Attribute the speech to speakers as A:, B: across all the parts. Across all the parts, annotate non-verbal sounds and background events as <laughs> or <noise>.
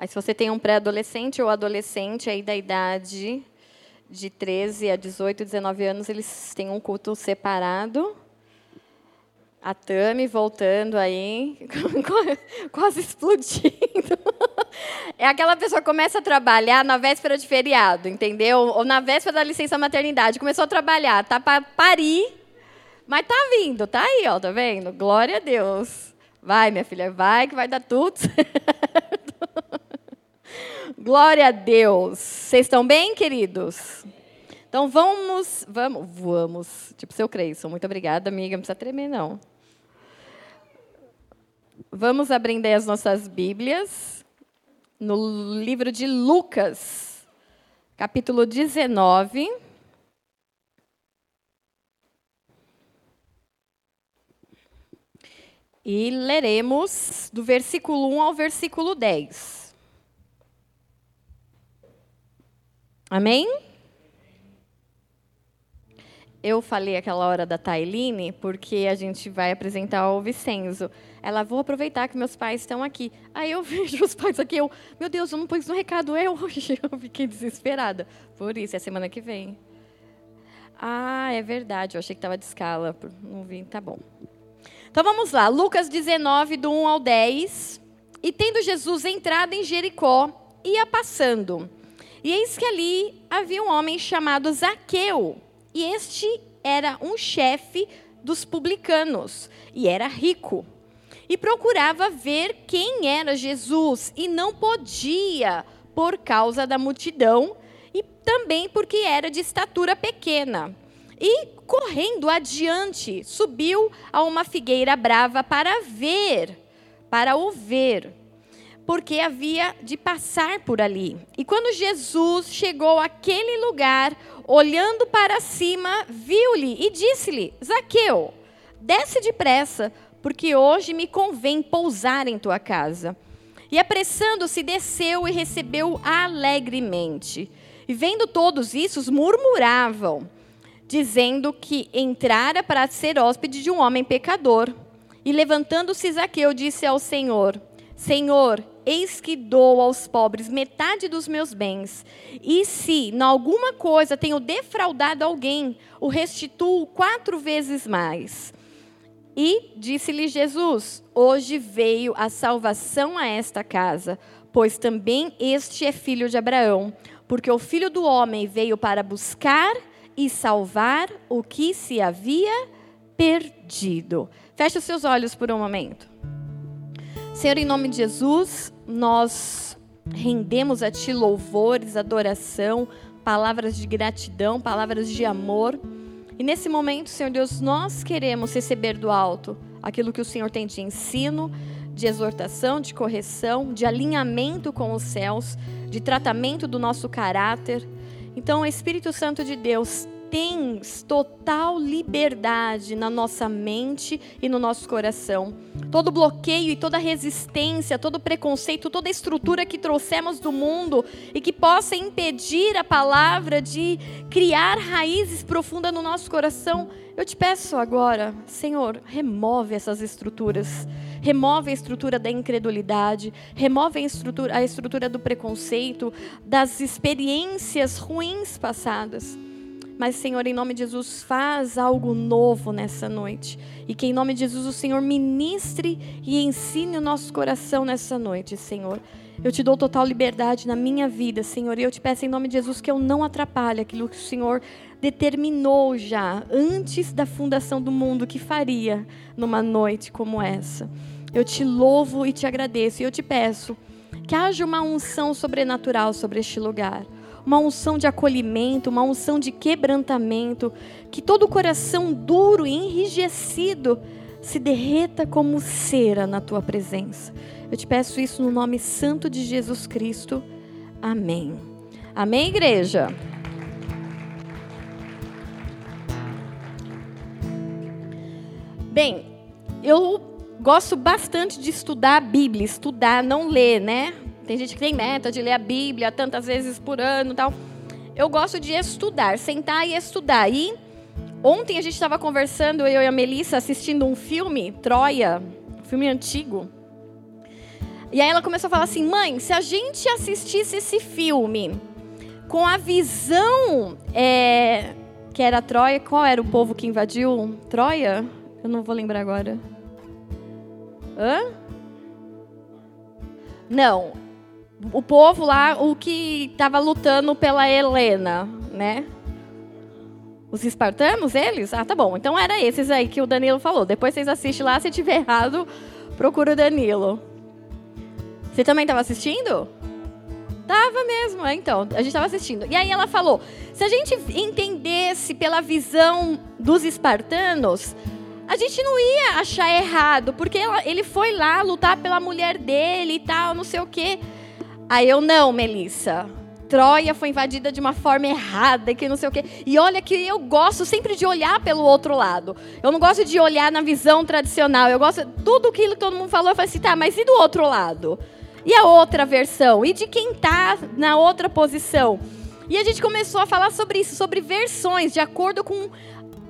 A: Aí, se você tem um pré-adolescente ou adolescente aí da idade de 13 a 18, 19 anos, eles têm um culto separado. A Tami voltando aí, <laughs> quase explodindo. É aquela pessoa que começa a trabalhar na véspera de feriado, entendeu? Ou na véspera da licença maternidade. Começou a trabalhar, tá para parir, mas tá vindo, tá aí, ó, tá vendo? Glória a Deus. Vai, minha filha, vai que vai dar tudo <laughs> certo. Glória a Deus. Vocês estão bem, queridos? Então vamos, vamos, vamos. Tipo, seu Creyson. Muito obrigada, amiga. Não precisa tremer, não. Vamos abrir as nossas Bíblias no livro de Lucas, capítulo 19. E leremos do versículo 1 ao versículo 10. Amém? eu falei aquela hora da Tailine, porque a gente vai apresentar o Vicenzo. Ela, vou aproveitar que meus pais estão aqui. Aí eu <laughs> vejo os pais aqui, eu, meu Deus, eu não pus no recado eu hoje. <laughs> Eu fiquei desesperada. Por isso, é semana que vem. Ah, é verdade, eu achei que estava de escala. Não vi, tá bom. Então vamos lá, Lucas 19, do 1 ao 10. E tendo Jesus entrado em Jericó, ia passando. E eis que ali havia um homem chamado Zaqueu e este era um chefe dos publicanos e era rico. E procurava ver quem era Jesus e não podia por causa da multidão e também porque era de estatura pequena. E correndo adiante, subiu a uma figueira brava para ver, para o ver, porque havia de passar por ali. E quando Jesus chegou àquele lugar, olhando para cima, viu-lhe e disse-lhe: Zaqueu, desce depressa, porque hoje me convém pousar em tua casa. E apressando-se, desceu e recebeu alegremente. E vendo todos isso, murmuravam, dizendo que entrara para ser hóspede de um homem pecador. E levantando-se, Zaqueu disse ao Senhor: Senhor, Eis que dou aos pobres metade dos meus bens. E se, em alguma coisa, tenho defraudado alguém, o restituo quatro vezes mais. E disse-lhe Jesus: Hoje veio a salvação a esta casa, pois também este é filho de Abraão. Porque o filho do homem veio para buscar e salvar o que se havia perdido. Feche os seus olhos por um momento. Senhor, em nome de Jesus, nós rendemos a Ti louvores, adoração, palavras de gratidão, palavras de amor. E nesse momento, Senhor Deus, nós queremos receber do alto aquilo que o Senhor tem de ensino, de exortação, de correção, de alinhamento com os céus, de tratamento do nosso caráter. Então, Espírito Santo de Deus, tens total liberdade na nossa mente e no nosso coração. Todo bloqueio e toda resistência, todo preconceito, toda estrutura que trouxemos do mundo e que possa impedir a palavra de criar raízes profundas no nosso coração, eu te peço agora, Senhor, remove essas estruturas. Remove a estrutura da incredulidade, remove a estrutura, a estrutura do preconceito, das experiências ruins passadas. Mas, Senhor, em nome de Jesus, faz algo novo nessa noite. E que em nome de Jesus o Senhor ministre e ensine o nosso coração nessa noite, Senhor. Eu te dou total liberdade na minha vida, Senhor. E eu te peço em nome de Jesus que eu não atrapalhe aquilo que o Senhor determinou já, antes da fundação do mundo, que faria numa noite como essa. Eu te louvo e te agradeço. E eu te peço que haja uma unção sobrenatural sobre este lugar uma unção de acolhimento, uma unção de quebrantamento, que todo coração duro e enrijecido se derreta como cera na tua presença. Eu te peço isso no nome santo de Jesus Cristo. Amém. Amém, igreja? Bem, eu gosto bastante de estudar a Bíblia, estudar, não ler, né? Tem gente que tem meta de ler a Bíblia tantas vezes por ano tal. Eu gosto de estudar, sentar e estudar. E ontem a gente estava conversando, eu e a Melissa, assistindo um filme, Troia, um filme antigo. E aí ela começou a falar assim: mãe, se a gente assistisse esse filme com a visão é, que era Troia, qual era o povo que invadiu Troia? Eu não vou lembrar agora. Hã? Não. O povo lá, o que estava lutando pela Helena, né? Os espartanos, eles? Ah, tá bom. Então era esses aí que o Danilo falou. Depois vocês assistem lá, se tiver <laughs> errado, procura o Danilo. Você também estava assistindo? Tava mesmo, é, então. A gente estava assistindo. E aí ela falou: se a gente entendesse pela visão dos espartanos, a gente não ia achar errado, porque ela, ele foi lá lutar pela mulher dele e tal, não sei o quê. Aí eu, não, Melissa. Troia foi invadida de uma forma errada, que não sei o quê. E olha que eu gosto sempre de olhar pelo outro lado. Eu não gosto de olhar na visão tradicional. Eu gosto tudo aquilo que todo mundo falou, eu falei assim, tá, mas e do outro lado? E a outra versão? E de quem tá na outra posição? E a gente começou a falar sobre isso, sobre versões, de acordo com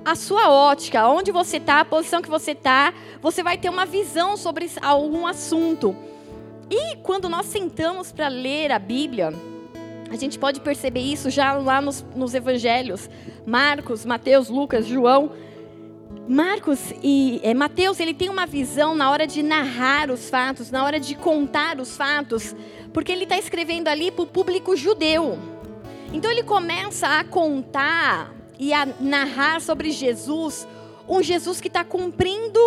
A: a sua ótica, onde você está, a posição que você está, você vai ter uma visão sobre algum assunto. E quando nós sentamos para ler a Bíblia, a gente pode perceber isso já lá nos, nos evangelhos. Marcos, Mateus, Lucas, João. Marcos e é, Mateus, ele tem uma visão na hora de narrar os fatos, na hora de contar os fatos, porque ele está escrevendo ali para o público judeu. Então ele começa a contar e a narrar sobre Jesus, um Jesus que está cumprindo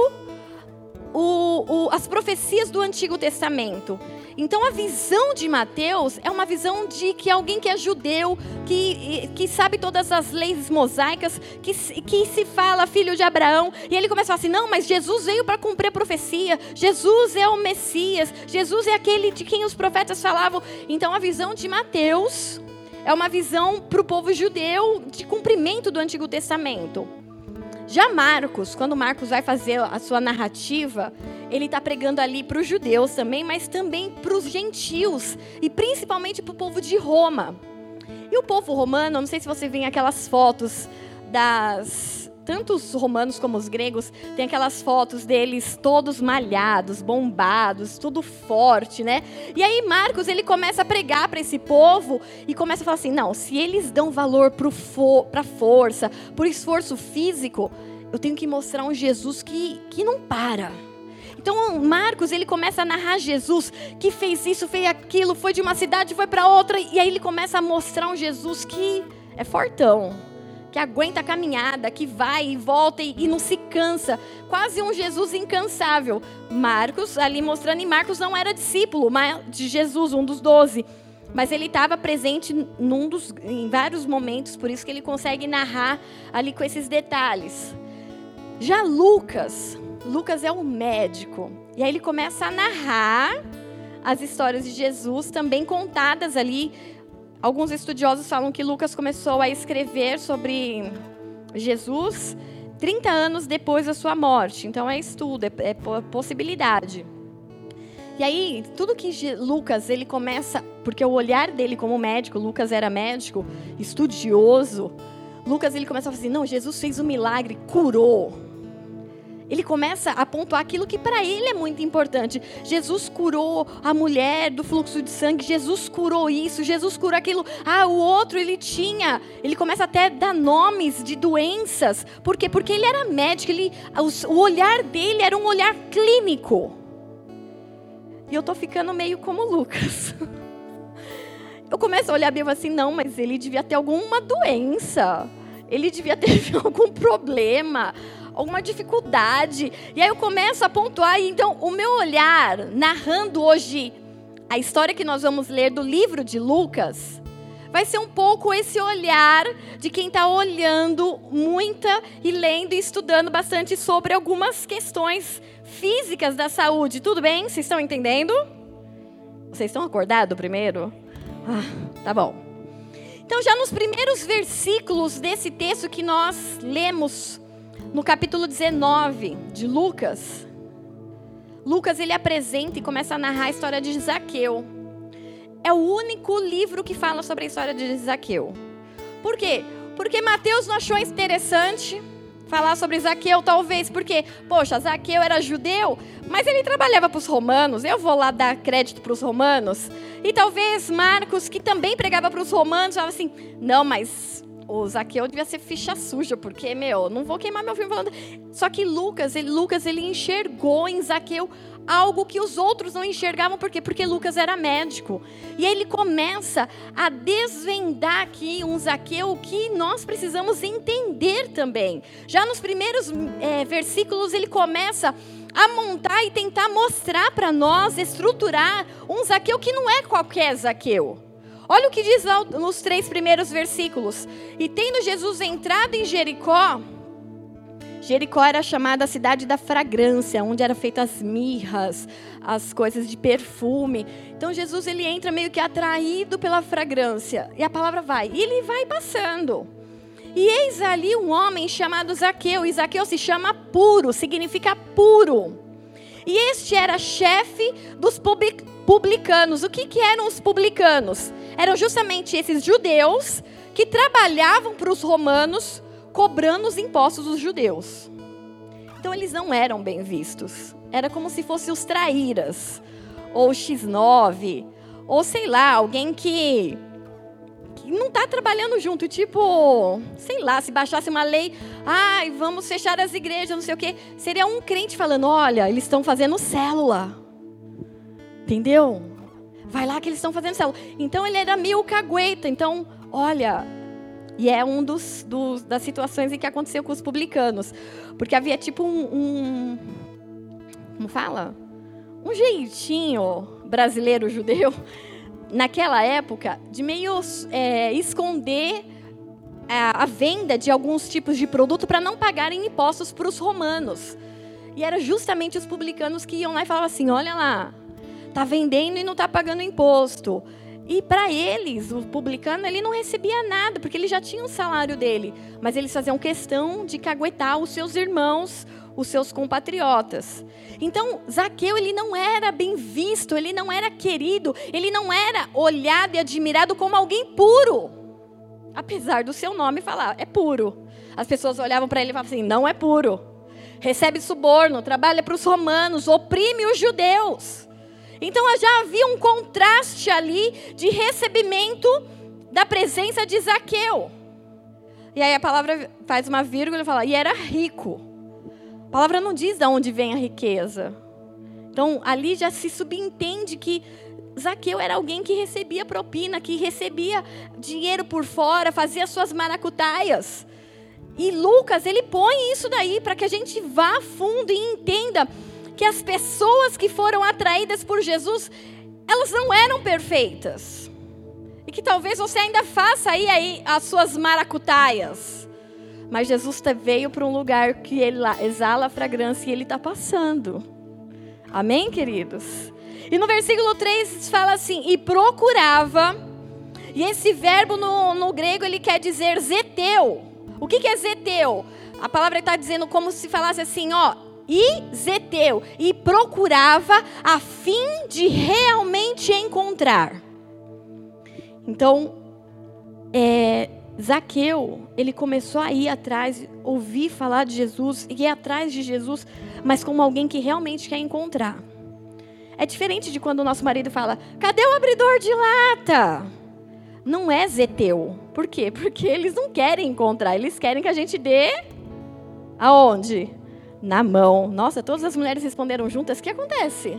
A: o, o, as profecias do Antigo Testamento. Então a visão de Mateus é uma visão de que alguém que é judeu, que, que sabe todas as leis mosaicas, que, que se fala filho de Abraão, e ele começa a falar assim: não, mas Jesus veio para cumprir a profecia, Jesus é o Messias, Jesus é aquele de quem os profetas falavam. Então a visão de Mateus é uma visão para o povo judeu de cumprimento do Antigo Testamento. Já Marcos, quando Marcos vai fazer a sua narrativa, ele está pregando ali para os judeus também, mas também para os gentios e principalmente para o povo de Roma. E o povo romano, não sei se você vê aquelas fotos das tanto os romanos como os gregos, tem aquelas fotos deles todos malhados, bombados, tudo forte, né? E aí Marcos, ele começa a pregar para esse povo e começa a falar assim: não, se eles dão valor para fo força, por esforço físico, eu tenho que mostrar um Jesus que, que não para. Então, Marcos, ele começa a narrar Jesus que fez isso, fez aquilo, foi de uma cidade, foi para outra, e aí ele começa a mostrar um Jesus que é fortão que aguenta a caminhada, que vai e volta e, e, não se cansa. Quase um Jesus incansável. Marcos, ali mostrando, e Marcos não era discípulo de Jesus, um dos doze. Mas ele estava presente dos, em vários momentos, por isso que ele consegue narrar ali com esses detalhes. Já Lucas, Lucas é um médico. E aí ele começa a narrar as histórias de Jesus, também contadas ali Alguns estudiosos falam que Lucas começou a escrever sobre Jesus 30 anos depois da sua morte. Então é estudo, é, é possibilidade. E aí, tudo que Lucas, ele começa, porque o olhar dele como médico, Lucas era médico, estudioso, Lucas ele começa a falar assim: "Não, Jesus fez um milagre, curou" ele começa a pontuar aquilo que para ele é muito importante. Jesus curou a mulher do fluxo de sangue, Jesus curou isso, Jesus curou aquilo. Ah, o outro ele tinha, ele começa até a dar nomes de doenças. Por quê? Porque ele era médico, ele, o olhar dele era um olhar clínico. E eu tô ficando meio como Lucas. <laughs> Eu começo a olhar a assim, não, mas ele devia ter alguma doença. Ele devia ter <laughs> algum problema alguma dificuldade. E aí eu começo a pontuar, e então o meu olhar, narrando hoje a história que nós vamos ler do livro de Lucas, vai ser um pouco esse olhar de quem está olhando muita e lendo e estudando bastante sobre algumas questões físicas da saúde. Tudo bem? Vocês estão entendendo? Vocês estão acordados primeiro? Ah, tá bom. Então, já nos primeiros versículos desse texto que nós lemos no capítulo 19 de Lucas, Lucas ele apresenta e começa a narrar a história de Zaqueu. É o único livro que fala sobre a história de Zaqueu. Por quê? Porque Mateus não achou interessante, falar sobre Zaqueu, talvez, porque, poxa, Zaqueu era judeu, mas ele trabalhava para os romanos. Eu vou lá dar crédito para os romanos. E talvez Marcos, que também pregava para os romanos, falava assim: não, mas o Zaqueu devia ser ficha suja, porque, meu, não vou queimar meu filme falando. Só que Lucas, ele, Lucas, ele enxergou em Zaqueu algo que os outros não enxergavam, por quê? Porque Lucas era médico. E aí ele começa a desvendar aqui um Zaqueu que nós precisamos entender também. Já nos primeiros é, versículos, ele começa a montar e tentar mostrar para nós, estruturar um Zaqueu que não é qualquer Zaqueu. Olha o que diz nos três primeiros versículos. E tendo Jesus entrado em Jericó, Jericó era chamada a cidade da fragrância, onde eram feitas as mirras, as coisas de perfume. Então Jesus ele entra meio que atraído pela fragrância. E a palavra vai, e ele vai passando. E eis ali um homem chamado Zaqueu, e Zaqueu se chama puro, significa puro. E este era chefe dos publicanos. O que, que eram os publicanos? Eram justamente esses judeus que trabalhavam para os romanos cobrando os impostos dos judeus. Então eles não eram bem vistos. Era como se fossem os traíras, ou X9, ou sei lá, alguém que, que não está trabalhando junto. Tipo, sei lá, se baixasse uma lei, ai, vamos fechar as igrejas, não sei o quê. Seria um crente falando: olha, eles estão fazendo célula. Entendeu? Vai lá que eles estão fazendo célula. Então ele era meio cagueta. Então, olha, e é um dos, dos, das situações em que aconteceu com os publicanos. Porque havia tipo um, um. Como fala? Um jeitinho brasileiro judeu, <laughs> naquela época, de meio é, esconder a, a venda de alguns tipos de produto para não pagarem impostos para os romanos. E era justamente os publicanos que iam lá e falavam assim: olha lá, tá vendendo e não está pagando imposto. E para eles, o publicano, ele não recebia nada, porque ele já tinha um salário dele. Mas eles faziam questão de caguetar os seus irmãos, os seus compatriotas. Então, Zaqueu, ele não era bem visto, ele não era querido, ele não era olhado e admirado como alguém puro. Apesar do seu nome falar, é puro. As pessoas olhavam para ele e falavam assim: não é puro. Recebe suborno, trabalha para os romanos, oprime os judeus. Então já havia um contraste ali de recebimento da presença de Zaqueu. E aí a palavra faz uma vírgula e fala, e era rico. A palavra não diz de onde vem a riqueza. Então ali já se subentende que Zaqueu era alguém que recebia propina, que recebia dinheiro por fora, fazia suas maracutaias. E Lucas, ele põe isso daí para que a gente vá fundo e entenda que as pessoas que foram atraídas por Jesus, elas não eram perfeitas. E que talvez você ainda faça aí, aí as suas maracutaias. Mas Jesus veio para um lugar que ele exala a fragrância e ele está passando. Amém, queridos? E no versículo 3 fala assim: e procurava. E esse verbo no, no grego ele quer dizer zeteu. O que, que é zeteu? A palavra está dizendo como se falasse assim, ó, e Zeteu, e procurava a fim de realmente encontrar. Então, é, Zaqueu, ele começou a ir atrás, ouvir falar de Jesus, e ir atrás de Jesus, mas como alguém que realmente quer encontrar. É diferente de quando o nosso marido fala: cadê o abridor de lata? Não é Zeteu. Por quê? Porque eles não querem encontrar, eles querem que a gente dê aonde? Na mão. Nossa, todas as mulheres responderam juntas. O que acontece?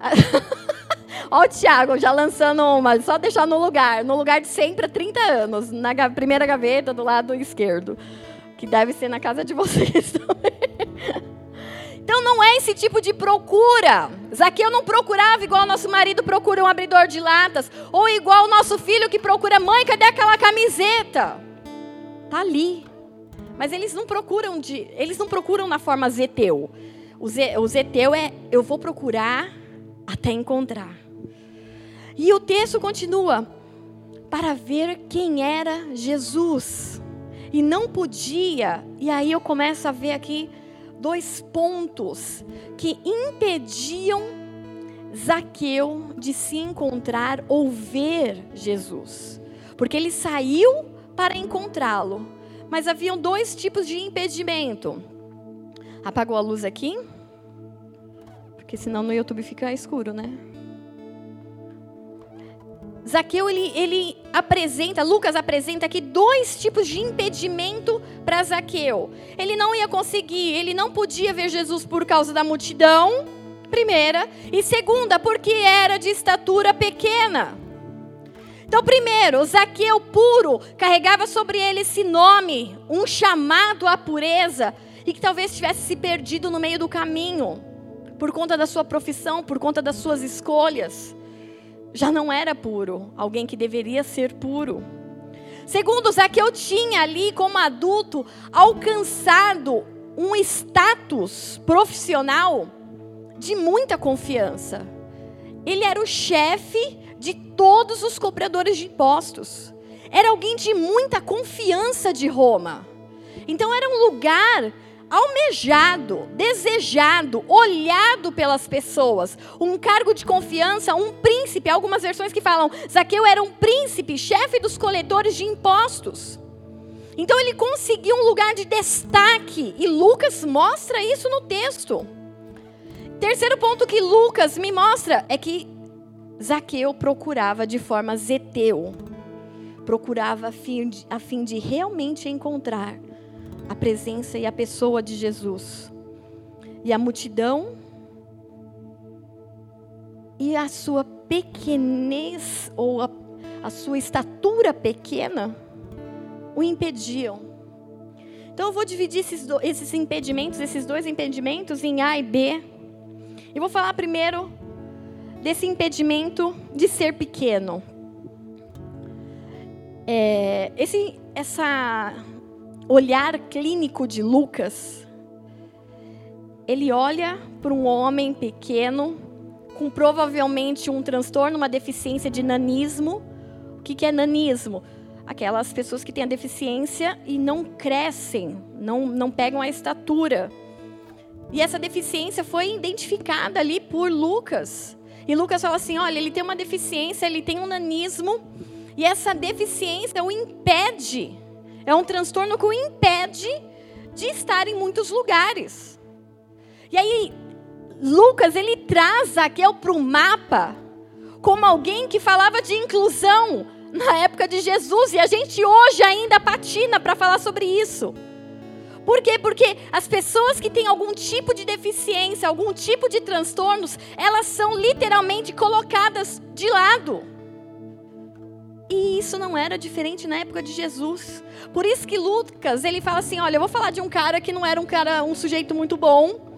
A: <laughs> Olha o Tiago já lançando uma, só deixar no lugar, no lugar de sempre há 30 anos, na primeira gaveta do lado esquerdo, que deve ser na casa de vocês <laughs> também. Então não é esse tipo de procura. Zaqueu não procurava igual nosso marido procura um abridor de latas, ou igual o nosso filho que procura, mãe, cadê aquela camiseta? Tá ali. Mas eles não procuram de, eles não procuram na forma zeteu. O, ze, o zeteu é eu vou procurar até encontrar. E o texto continua para ver quem era Jesus. E não podia, e aí eu começo a ver aqui dois pontos que impediam Zaqueu de se encontrar ou ver Jesus. Porque ele saiu para encontrá-lo, Mas haviam dois tipos de impedimento. Apagou a luz aqui? Porque senão no YouTube fica escuro, né? Zaqueu ele, ele apresenta, Lucas apresenta aqui dois tipos de impedimento para Zaqueu. Ele não ia conseguir, ele não podia ver Jesus por causa da multidão, primeira, e segunda, porque era de estatura pequena. Então, primeiro, Zaqueu puro carregava sobre ele esse nome, um chamado à pureza, e que talvez tivesse se perdido no meio do caminho, por conta da sua profissão, por conta das suas escolhas já não era puro, alguém que deveria ser puro. Segundo, Zaqueu tinha ali, como adulto, alcançado um status profissional de muita confiança. Ele era o chefe de todos os cobradores de impostos. Era alguém de muita confiança de Roma. Então era um lugar almejado, desejado, olhado pelas pessoas. Um cargo de confiança, um príncipe. Algumas versões que falam Zaqueu era um príncipe, chefe dos coletores de impostos. Então ele conseguiu um lugar de destaque e Lucas mostra isso no texto. Terceiro ponto que Lucas me mostra é que Zaqueu procurava de forma zeteu, procurava a fim de, a fim de realmente encontrar a presença e a pessoa de Jesus. E a multidão e a sua pequenez ou a, a sua estatura pequena o impediam. Então eu vou dividir esses, do, esses impedimentos, esses dois impedimentos em A e B. E vou falar primeiro desse impedimento de ser pequeno. É, esse, essa olhar clínico de Lucas, ele olha para um homem pequeno, com provavelmente um transtorno, uma deficiência de nanismo. O que, é nanismo? Aquelas pessoas que têm a deficiência e não crescem, não, não pegam a estatura. E essa deficiência foi identificada ali por Lucas. E Lucas fala assim: olha, ele tem uma deficiência, ele tem um nanismo, e essa deficiência o impede é um transtorno que o impede de estar em muitos lugares. E aí, Lucas, ele traz Zaqueu para o mapa como alguém que falava de inclusão na época de Jesus. E a gente hoje ainda patina para falar sobre isso. Por quê? Porque as pessoas que têm algum tipo de deficiência, algum tipo de transtornos, elas são literalmente colocadas de lado. E isso não era diferente na época de Jesus. Por isso que Lucas, ele fala assim, olha, eu vou falar de um cara que não era um cara, um sujeito muito bom,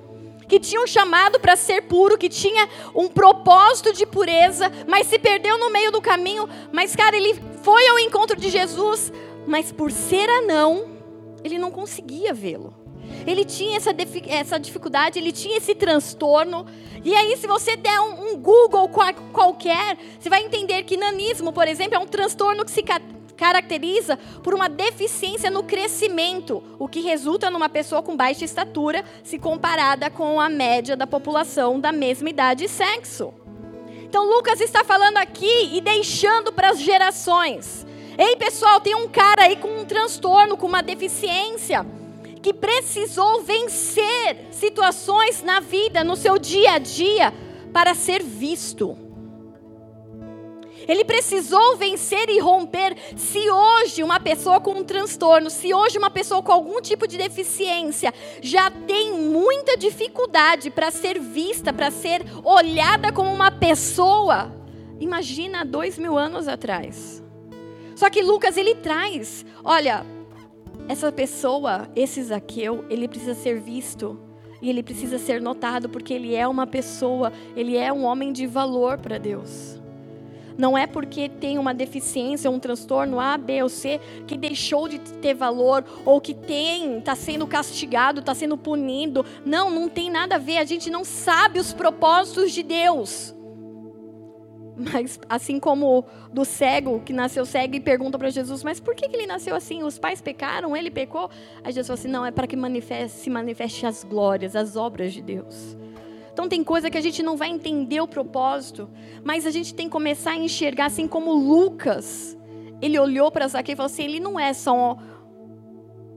A: que tinha um chamado para ser puro, que tinha um propósito de pureza, mas se perdeu no meio do caminho. Mas, cara, ele foi ao encontro de Jesus, mas por ser anão, ele não conseguia vê-lo. Ele tinha essa, essa dificuldade, ele tinha esse transtorno. E aí, se você der um, um Google qualquer, você vai entender que nanismo, por exemplo, é um transtorno que se caracteriza por uma deficiência no crescimento, o que resulta numa pessoa com baixa estatura, se comparada com a média da população da mesma idade e sexo. Então, Lucas está falando aqui e deixando para as gerações. Ei, pessoal, tem um cara aí com um transtorno, com uma deficiência que precisou vencer situações na vida, no seu dia a dia, para ser visto. Ele precisou vencer e romper. Se hoje uma pessoa com um transtorno, se hoje uma pessoa com algum tipo de deficiência já tem muita dificuldade para ser vista, para ser olhada como uma pessoa, imagina dois mil anos atrás. Só que Lucas ele traz, olha, essa pessoa, esse Zaqueu, ele precisa ser visto e ele precisa ser notado porque ele é uma pessoa, ele é um homem de valor para Deus. Não é porque tem uma deficiência, um transtorno A, B ou C que deixou de ter valor ou que tem, está sendo castigado, está sendo punido. Não, não tem nada a ver. A gente não sabe os propósitos de Deus. Mas assim como do cego que nasceu cego e pergunta para Jesus, mas por que, que ele nasceu assim? Os pais pecaram, ele pecou? Aí Jesus falou assim, não, é para que manifeste, se manifeste as glórias, as obras de Deus. Então tem coisa que a gente não vai entender o propósito, mas a gente tem que começar a enxergar assim como Lucas. Ele olhou para Zaqueu e falou assim, ele não é só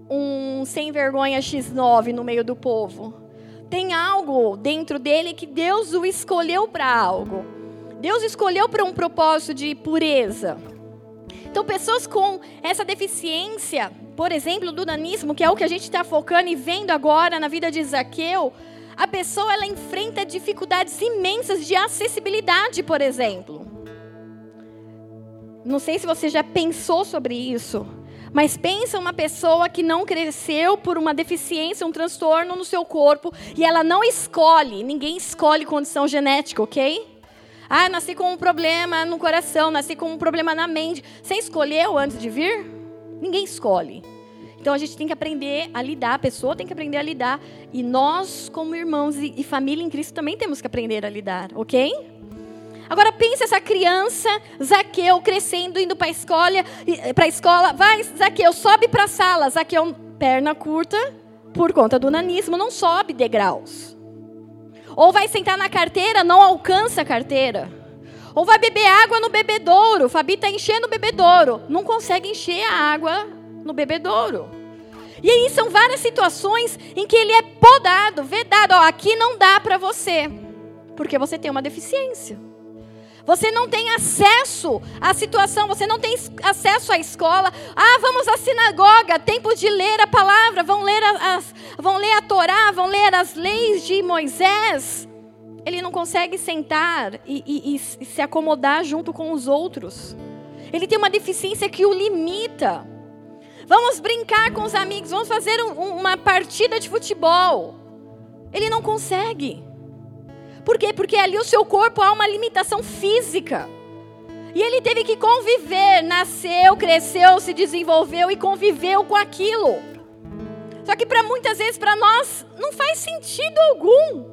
A: um sem vergonha X9 no meio do povo. Tem algo dentro dele que Deus o escolheu para algo. Deus escolheu para um propósito de pureza. Então, pessoas com essa deficiência, por exemplo, do nanismo, que é o que a gente está focando e vendo agora na vida de Zaqueu, a pessoa ela enfrenta dificuldades imensas de acessibilidade, por exemplo. Não sei se você já pensou sobre isso, mas pensa uma pessoa que não cresceu por uma deficiência, um transtorno no seu corpo e ela não escolhe, ninguém escolhe condição genética, ok? Ah, nasci com um problema no coração, nasci com um problema na mente. Você escolheu antes de vir? Ninguém escolhe. Então a gente tem que aprender a lidar, a pessoa tem que aprender a lidar. E nós, como irmãos e, família em Cristo, também temos que aprender a lidar, ok? Agora pense essa criança, Zaqueu, crescendo, indo para a escola, para a escola. Vai, Zaqueu, sobe para a sala. Zaqueu, perna curta, por conta do nanismo, não sobe degraus. Ou vai sentar na carteira, não alcança a carteira. Ou vai beber água no bebedouro. Fabi está enchendo o bebedouro. Não consegue encher a água no bebedouro. E aí são várias situações em que ele é podado, vedado. Ó, aqui não dá para você, porque você tem uma deficiência. Você não tem acesso à situação, você não tem acesso à escola. Ah, vamos à sinagoga, tempo de ler a palavra, vão ler, as, vão ler a Torá, vão ler as leis de Moisés. Ele não consegue sentar e, e, e se acomodar junto com os outros. Ele tem uma deficiência que o limita. Vamos brincar com os amigos, vamos fazer um, uma partida de futebol. Ele não consegue. Por quê? Porque ali o seu corpo há uma limitação física. E ele teve que conviver, nasceu, cresceu, se desenvolveu e conviveu com aquilo. Só que para muitas vezes para nós não faz sentido algum.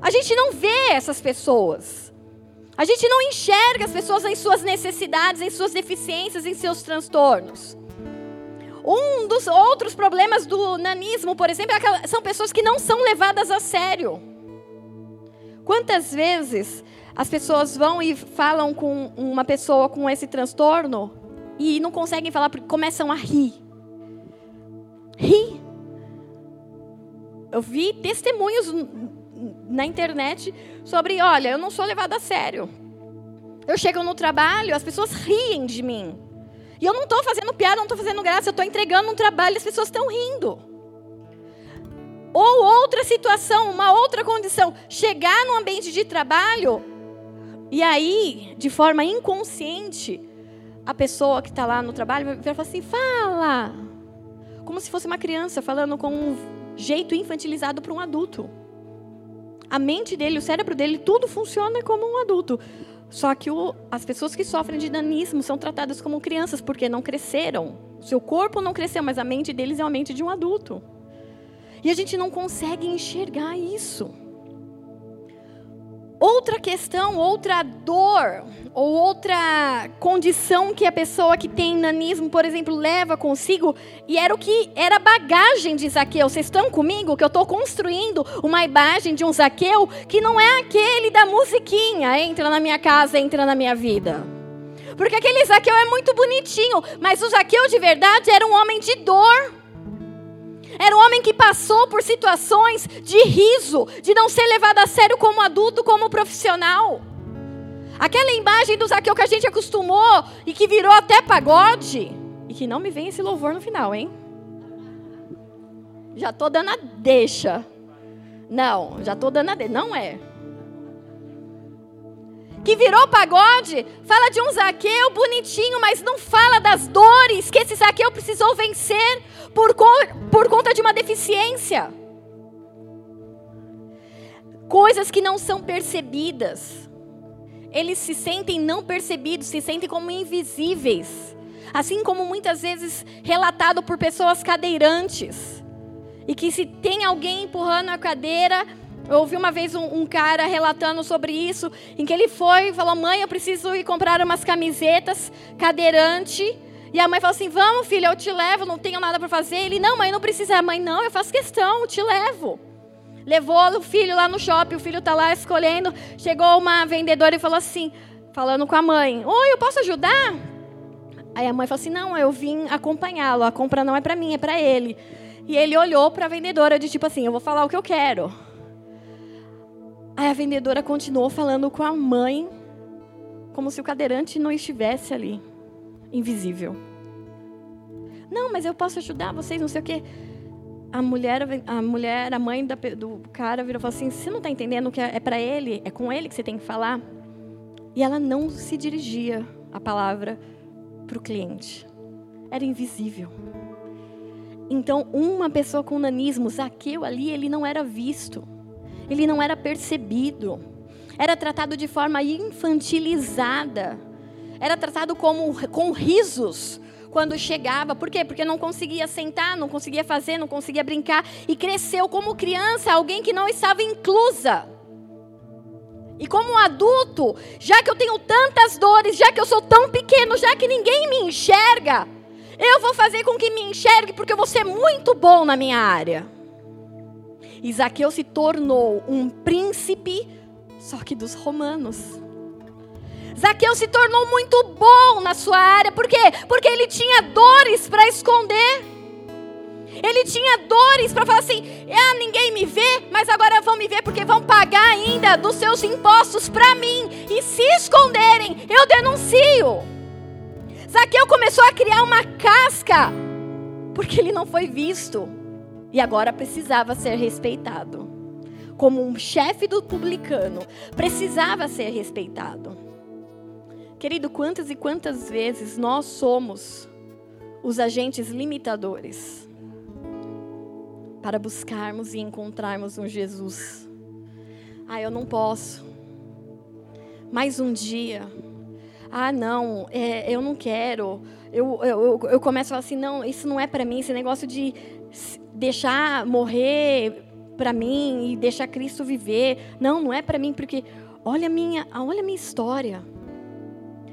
A: A gente não vê essas pessoas. A gente não enxerga as pessoas em suas necessidades, em suas deficiências, em seus transtornos. Um dos outros problemas do nanismo, por exemplo, é são pessoas que não são levadas a sério. Quantas vezes as pessoas vão e falam com uma pessoa com esse transtorno e não conseguem falar porque começam a rir? Rir. Eu vi testemunhos na internet sobre, olha, eu não sou levada a sério. Eu chego no trabalho, as pessoas riem de mim. E eu não estou fazendo piada, não estou fazendo graça, eu estou entregando um trabalho e as pessoas estão rindo. Ou outra situação, uma outra condição, chegar no ambiente de trabalho e aí, de forma inconsciente, a pessoa que está lá no trabalho vai falar assim: fala! Como se fosse uma criança falando com um jeito infantilizado para um adulto. A mente dele, o cérebro dele, tudo funciona como um adulto. Só que o, as pessoas que sofrem de danismo são tratadas como crianças porque não cresceram. Seu corpo não cresceu, mas a mente deles é a mente de um adulto. E a gente não consegue enxergar isso. Outra questão, outra dor, ou outra condição que a pessoa que tem nanismo, por exemplo, leva consigo, e era o que era bagagem de Zaqueu. Vocês estão comigo? Que eu estou construindo uma imagem de um Zaqueu que não é aquele da musiquinha, entra na minha casa, entra na minha vida. Porque aquele Zaqueu é muito bonitinho, mas o Zaqueu de verdade era um homem de dor. Era um homem que passou por situações de riso, de não ser levado a sério como adulto, como profissional. Aquela imagem do Zaqueu que a gente acostumou e que virou até pagode. E que não me vem esse louvor no final, hein? Já estou dando a deixa. Não, já estou dando a deixa. Não é que virou pagode, fala de um Zaqueu bonitinho, mas não fala das dores que esse Zaqueu precisou vencer por, por conta de uma deficiência. Coisas que não são percebidas. Eles se sentem não percebidos, se sentem como invisíveis. Assim como muitas vezes relatado por pessoas cadeirantes. E que se tem alguém empurrando a cadeira, eu ouvi uma vez um, um, cara relatando sobre isso, em que ele foi e falou: Mãe, eu preciso ir comprar umas camisetas cadeirante. E a mãe falou assim: Vamos, filho, eu te levo, não tenho nada para fazer. Ele: Não, mãe, não precisa. A mãe: Não, eu faço questão, eu te levo. Levou o filho lá no shopping, o filho está lá escolhendo. Chegou uma vendedora e falou assim, falando com a mãe: Oi, eu posso ajudar? Aí a mãe falou assim: Não, eu vim acompanhá-lo. A compra não é para mim, é para ele. E ele olhou para a vendedora de tipo assim: Eu vou falar o que eu quero. Aí a vendedora continuou falando com a mãe, como se o cadeirante não estivesse ali, invisível. Não, mas eu posso ajudar vocês, não sei o quê. A mulher, a mulher, a mãe do cara virou e falou assim: Você não está entendendo que é para ele, é com ele que você tem que falar? E ela não se dirigia a palavra para o cliente. Era invisível. Então, uma pessoa com nanismo, Zaqueu ali, ele não era visto. Ele não era percebido. Era tratado de forma infantilizada. Era tratado como com risos quando chegava. Por quê? Porque não conseguia sentar, não conseguia fazer, não conseguia brincar e cresceu como criança, alguém que não estava inclusa. E como adulto, já que eu tenho tantas dores, já que eu sou tão pequeno, já que ninguém me enxerga, eu vou fazer com que me enxergue porque eu vou ser muito bom na minha área. Isaqueu se tornou um príncipe, só que dos romanos. Zaqueu se tornou muito bom na sua área, por quê? Porque ele tinha dores para esconder. Ele tinha dores para falar assim: ah, ninguém me vê, mas agora vão me ver porque vão pagar ainda dos seus impostos para mim. E se esconderem, eu denuncio. Zaqueu começou a criar uma casca, porque ele não foi visto. E agora precisava ser respeitado. Como um chefe do publicano, precisava ser respeitado. Querido, quantas e quantas vezes nós somos os agentes limitadores para buscarmos e encontrarmos um Jesus. Ah, eu não posso. Mais um dia. Ah, não, é, eu não quero. Eu, eu, eu começo a falar assim: não, isso não é para mim. Esse negócio de deixar morrer para mim e deixar Cristo viver. Não, não é para mim, porque olha minha, olha minha história.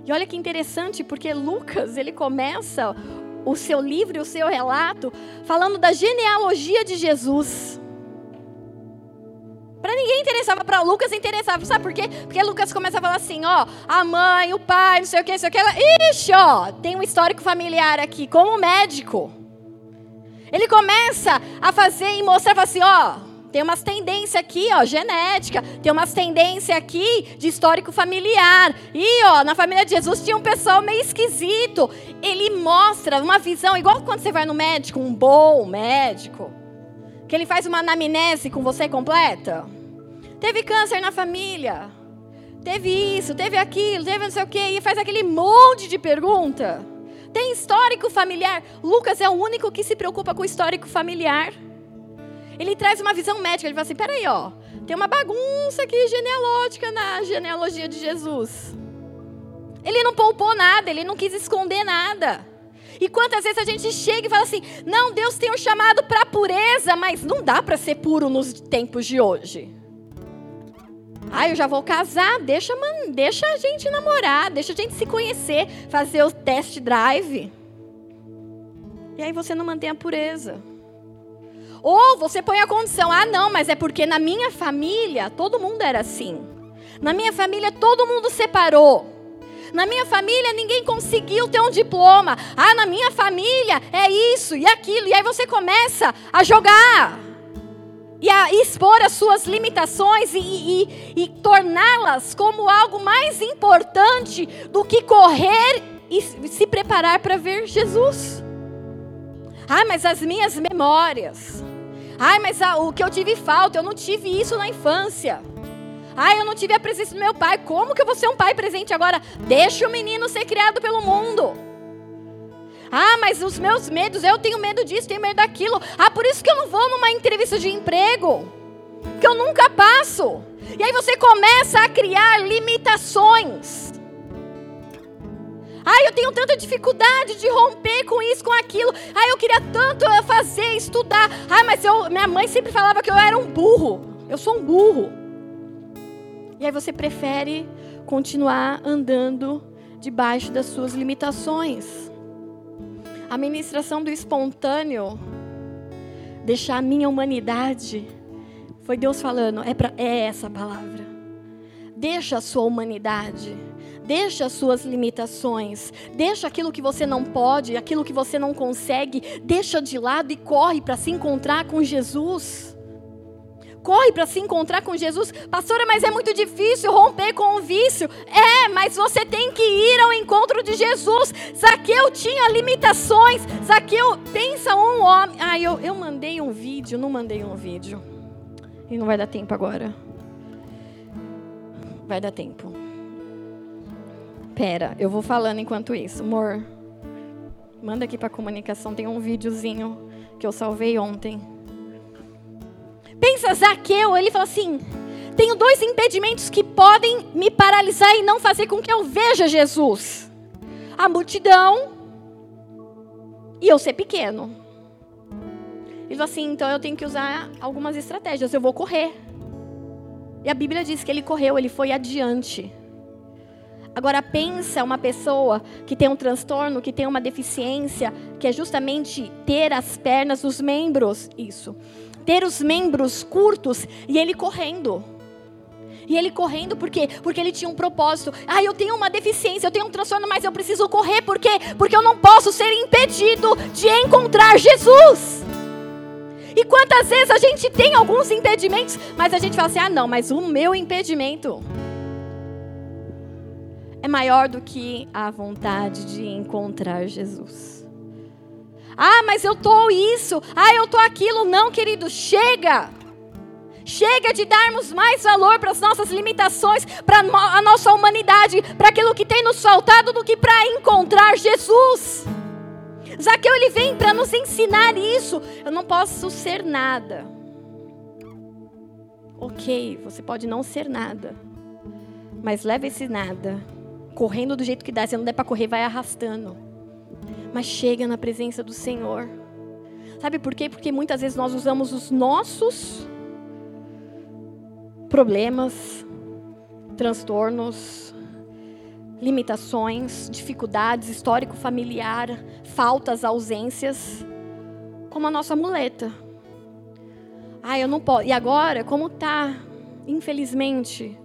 A: E olha que interessante, porque Lucas, ele começa o seu livro o seu relato falando da genealogia de Jesus. Para ninguém interessava, para Lucas interessava, sabe por quê? Porque Lucas começa a falar assim, ó, a mãe, o pai, não sei o que, não sei o que. Ixi, ó, tem um histórico familiar aqui, como médico. Ele começa a fazer e mostrar, assim, ó, tem umas tendências aqui, ó, genética. Tem umas tendências aqui de histórico familiar. E, ó, na família de Jesus tinha um pessoal meio esquisito. Ele mostra uma visão, igual quando você vai no médico, um bom médico. Que ele faz uma anamnese com você completa. Teve câncer na família. Teve isso, teve aquilo, teve não sei o quê. E faz aquele monte de pergunta. Tem histórico familiar. Lucas é o único que se preocupa com o histórico familiar. Ele traz uma visão médica. Ele fala assim: peraí, ó, tem uma bagunça aqui genealógica na genealogia de Jesus. Ele não poupou nada, ele não quis esconder nada. E quantas vezes a gente chega e fala assim: não, Deus tem um chamado para pureza, mas não dá para ser puro nos tempos de hoje. Ah, eu já vou casar, deixa, man, deixa a gente namorar, deixa a gente se conhecer, fazer o test drive. E aí você não mantém a pureza. Ou você põe a condição: ah, não, mas é porque na minha família todo mundo era assim. Na minha família todo mundo separou. Na minha família ninguém conseguiu ter um diploma. Ah, na minha família é isso e aquilo. E aí você começa a jogar e a expor as suas limitações e, e, e torná-las como algo mais importante do que correr e se preparar para ver Jesus. Ah, mas as minhas memórias. Ai, mas a, o que eu tive falta, eu não tive isso na infância. Ai, eu não tive a presença do meu pai. Como que eu vou ser um pai presente agora? Deixa o menino ser criado pelo mundo. Ah, mas os meus medos, eu tenho medo disso, tenho medo daquilo. Ah, por isso que eu não vou numa entrevista de emprego. Que eu nunca passo. E aí você começa a criar limitações. Ai, eu tenho tanta dificuldade de romper com isso, com aquilo. Ai, eu queria tanto fazer, estudar. Ai, mas eu, minha mãe sempre falava que eu era um burro. Eu sou um burro. E aí você prefere continuar andando debaixo das suas limitações. A ministração do espontâneo, deixar a minha humanidade, foi Deus falando, é, pra, é essa a palavra. Deixa a sua humanidade Deixa as suas limitações, deixa aquilo que você não pode, aquilo que você não consegue, deixa de lado e corre para se encontrar com Jesus. Corre para se encontrar com Jesus. Pastora, mas é muito difícil romper com o vício. É, mas você tem que ir ao encontro de Jesus. Zaqueu tinha limitações. Zaqueu, pensa um homem. Ah, eu, eu mandei um vídeo, não mandei um vídeo. E não vai dar tempo agora. Vai dar tempo. Pera, eu vou falando enquanto isso. Amor, manda aqui para comunicação. Tem um videozinho que eu salvei ontem. Pensa Zaqueu, ele fala assim: tenho dois impedimentos que podem me paralisar e não fazer com que eu veja Jesus: a multidão e eu ser pequeno. Ele falou assim: então eu tenho que usar algumas estratégias, eu vou correr. E a Bíblia diz que ele correu, ele foi adiante. Agora pensa uma pessoa que tem um transtorno, que tem uma deficiência, que é justamente ter as pernas, os membros, isso ter os membros curtos e ele correndo. E ele correndo por quê? Porque ele tinha um propósito. Ah, eu tenho uma deficiência, eu tenho um transtorno, mas eu preciso correr. Por quê? Porque eu não posso ser impedido de encontrar Jesus. E quantas vezes a gente tem alguns impedimentos, mas a gente fala assim: ah, não, mas o meu impedimento é maior do que a vontade de encontrar Jesus. Ah, mas eu tô isso. Ah, eu tô aquilo. Não, querido, chega. Chega de darmos mais valor para as nossas limitações, para a nossa humanidade, para aquilo que tem nos faltado do que para encontrar Jesus. Zaqueu ele vem para nos ensinar isso. Eu não posso ser nada. Ok, você pode não ser nada, mas leva esse nada, correndo do jeito que dá. Se não der para correr, vai arrastando mas chega na presença do Senhor. Sabe por quê? Porque muitas vezes nós usamos os nossos problemas, transtornos, limitações, dificuldades, histórico familiar, faltas, ausências, como a nossa muleta. Ah, eu não posso. E agora, como está, infelizmente,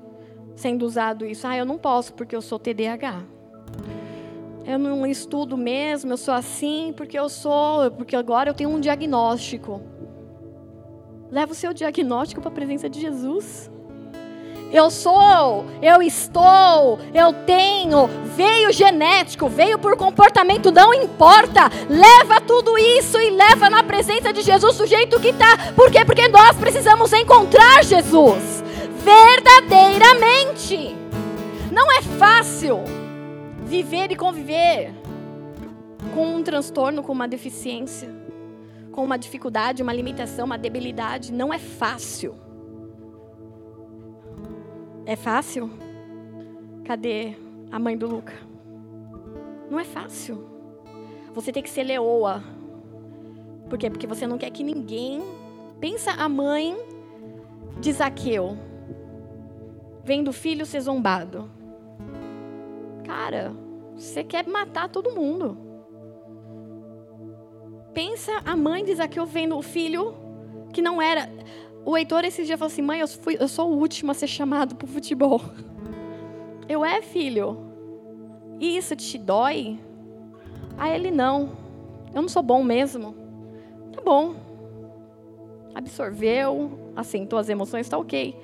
A: sendo usado isso? Ah, eu não posso porque eu sou TDAH eu não estudo mesmo, eu sou assim porque eu sou, porque agora eu tenho um diagnóstico. Leva o seu diagnóstico para a presença de Jesus. Eu sou, eu estou, eu tenho, veio genético, veio por comportamento, não importa. Leva tudo isso e leva na presença de Jesus do jeito que está. Por quê? Porque nós precisamos encontrar Jesus verdadeiramente. Não é fácil viver e conviver com um transtorno, com uma deficiência, com uma dificuldade, uma limitação, uma debilidade, não é fácil. É fácil? Cadê a mãe do Luca? Não é fácil. Você tem que ser leoa. Por quê? Porque você não quer que ninguém. Pensa a mãe de Zaqueu, vendo o filho ser zombado. Cara, você quer matar todo mundo. Pensa a mãe de Zaqueu vendo o filho que não era. O Heitor esse dia falou assim: mãe, eu, fui, eu sou o último a ser chamado para o futebol. <laughs> Eu é, filho. E isso te dói? A ele não. Eu não sou bom mesmo. Tá bom. Absorveu, assentou as emoções, tá ok.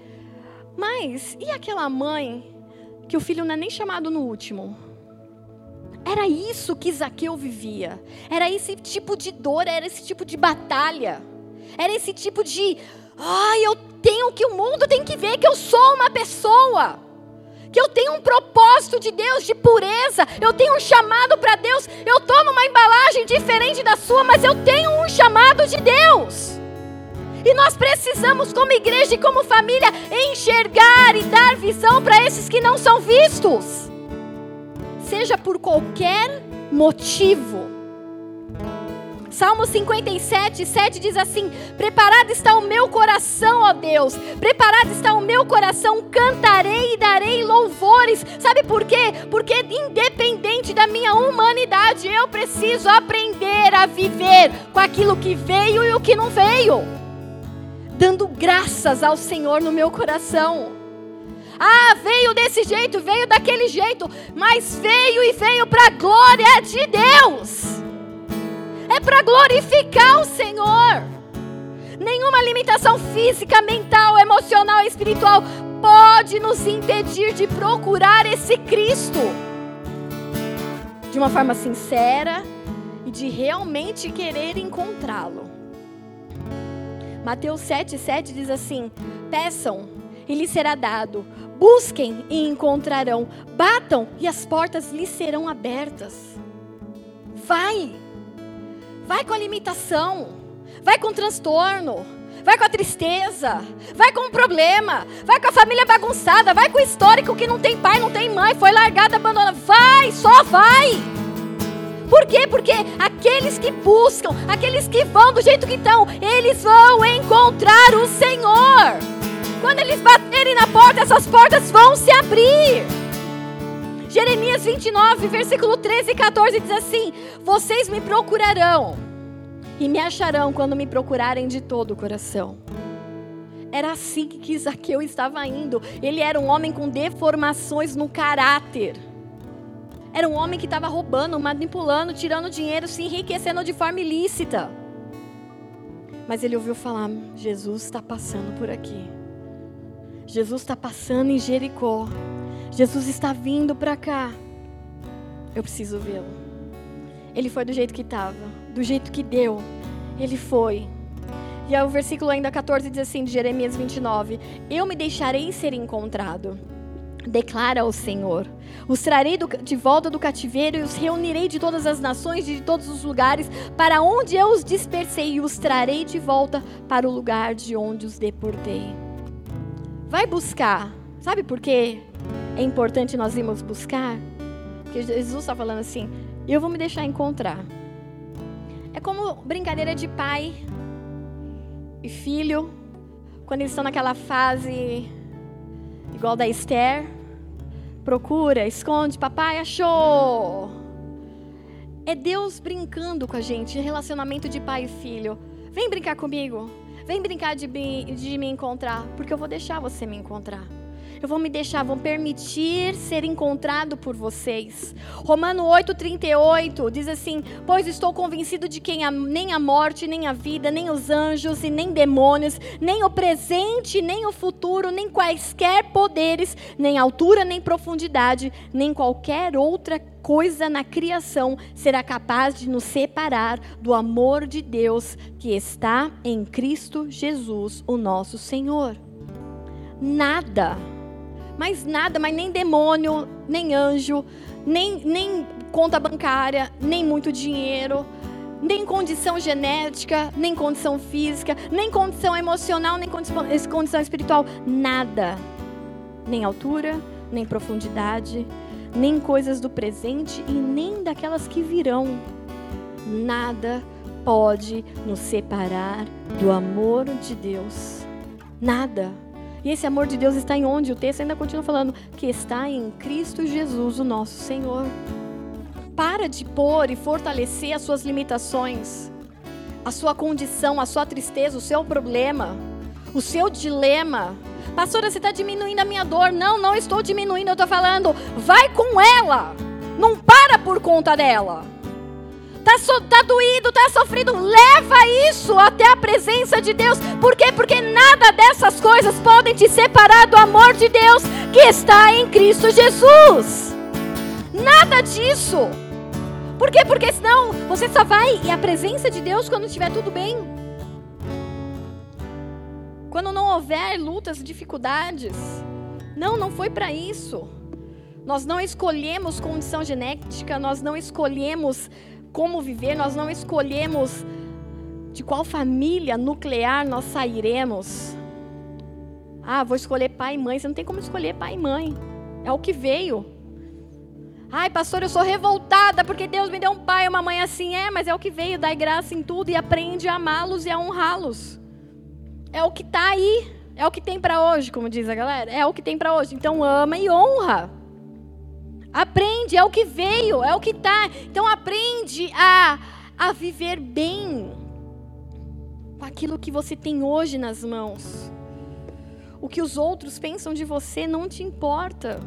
A: Mas e aquela mãe que o filho não é nem chamado no último. Era isso que Zaqueu vivia. Era esse tipo de dor, era esse tipo de batalha. Era esse tipo de, ai, eu tenho que o mundo tem que ver que eu sou uma pessoa. Que eu tenho um propósito de Deus de pureza, eu tenho um chamado para Deus. Eu estou numa embalagem diferente da sua, mas eu tenho um chamado de Deus. E nós precisamos, como igreja e como família, enxergar e dar visão para esses que não são vistos, seja por qualquer motivo. Salmo 57, 7 diz assim: Preparado está o meu coração, ó Deus, preparado está o meu coração, cantarei e darei louvores. Sabe por quê? Porque, independente da minha humanidade, eu preciso aprender a viver com aquilo que veio e o que não veio dando graças ao Senhor no meu coração. Ah, veio desse jeito, veio daquele jeito, mas veio e veio para a glória de Deus. É para glorificar o Senhor. Nenhuma limitação física, mental, emocional, espiritual pode nos impedir de procurar esse Cristo de uma forma sincera e de realmente querer encontrá-lo. Mateus 7,7 diz assim: Peçam e lhes será dado, busquem e encontrarão, batam e as portas lhes serão abertas. Vai, vai com a limitação, vai com o transtorno, vai com a tristeza, vai com o problema, vai com a família bagunçada, vai com o histórico que não tem pai, não tem mãe, foi largada, abandonada. Vai, só vai. Por quê? Porque aqueles que buscam, aqueles que vão do jeito que estão, eles vão encontrar o Senhor. Quando eles baterem na porta, essas portas vão se abrir. Jeremias 29, versículo 13 e 14 diz assim: Vocês me procurarão e me acharão quando me procurarem de todo o coração. Era assim que Zaqueu estava indo. Ele era um homem com deformações no caráter. Era um homem que estava roubando, manipulando, tirando dinheiro, se enriquecendo de forma ilícita. Mas ele ouviu falar: Jesus está passando por aqui. Jesus está passando em Jericó. Jesus está vindo para cá. Eu preciso vê-lo. Ele foi do jeito que estava, do jeito que deu. Ele foi. E aí o versículo ainda 14 diz assim, de Jeremias 29, Eu me deixarei ser encontrado declara o Senhor. Os trarei do, de volta do cativeiro e os reunirei de todas as nações e de todos os lugares para onde eu os dispersei e os trarei de volta para o lugar de onde os deportei. Vai buscar. Sabe por quê? É importante nós irmos buscar? Porque Jesus está falando assim: eu vou me deixar encontrar. É como brincadeira de pai e filho, quando eles estão naquela fase igual da Esther. Procura, esconde, papai achou. É Deus brincando com a gente, relacionamento de pai e filho. Vem brincar comigo. Vem brincar de, de me encontrar, porque eu vou deixar você me encontrar eu vou me deixar, vou permitir ser encontrado por vocês. Romano 8,38 diz assim: Pois estou convencido de que nem a morte, nem a vida, nem os anjos e nem demônios, nem o presente, nem o futuro, nem quaisquer poderes, nem altura, nem profundidade, nem qualquer outra coisa na criação será capaz de nos separar do amor de Deus que está em Cristo Jesus, o nosso Senhor. Nada mas nada, mas nem demônio, nem anjo, nem, nem conta bancária, nem muito dinheiro, nem condição genética, nem condição física, nem condição emocional, nem condição espiritual, nada. Nem altura, nem profundidade, nem coisas do presente e nem daquelas que virão. Nada pode nos separar do amor de Deus. Nada. E esse amor de Deus está em onde? O texto ainda continua falando que está em Cristo Jesus, o nosso Senhor. Para de pôr e fortalecer as suas limitações, a sua condição, a sua tristeza, o seu problema, o seu dilema. Pastora, você está diminuindo a minha dor. Não, não estou diminuindo, eu estou falando, vai com ela. Não para por conta dela. Tá, so, tá doído, tá sofrido, leva isso até a presença de Deus. Por quê? Porque nada dessas coisas podem te separar do amor de Deus que está em Cristo Jesus. Nada disso. Por quê? Porque senão você só vai e a presença de Deus quando estiver tudo bem. Quando não houver lutas, dificuldades. Não, não foi para isso. Nós não escolhemos condição genética, nós não escolhemos como viver, nós não escolhemos de qual família nuclear nós sairemos. Ah, vou escolher pai e mãe. Você não tem como escolher pai e mãe. É o que veio. Ai, pastor, eu sou revoltada porque Deus me deu um pai e uma mãe assim. É, mas é o que veio. Dai graça em tudo e aprende a amá-los e a honrá-los. É o que está aí. É o que tem para hoje, como diz a galera. É o que tem para hoje. Então ama e honra. Aprende, é o que veio, é o que está. Então aprende a, a viver bem com aquilo que você tem hoje nas mãos. O que os outros pensam de você não te importa.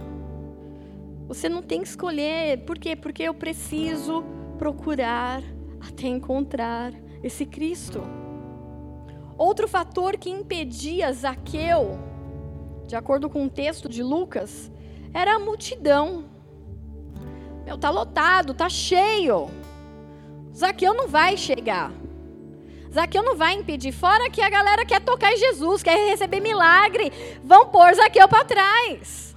A: Você não tem que escolher. Por quê? Porque eu preciso procurar até encontrar esse Cristo. Outro fator que impedia Zaqueu, de acordo com o texto de Lucas, era a multidão. Meu, tá lotado, tá cheio. Zaqueu não vai chegar. Zaqueu não vai impedir. Fora que a galera quer tocar em Jesus, quer receber milagre, vão pôr Zaqueu para trás.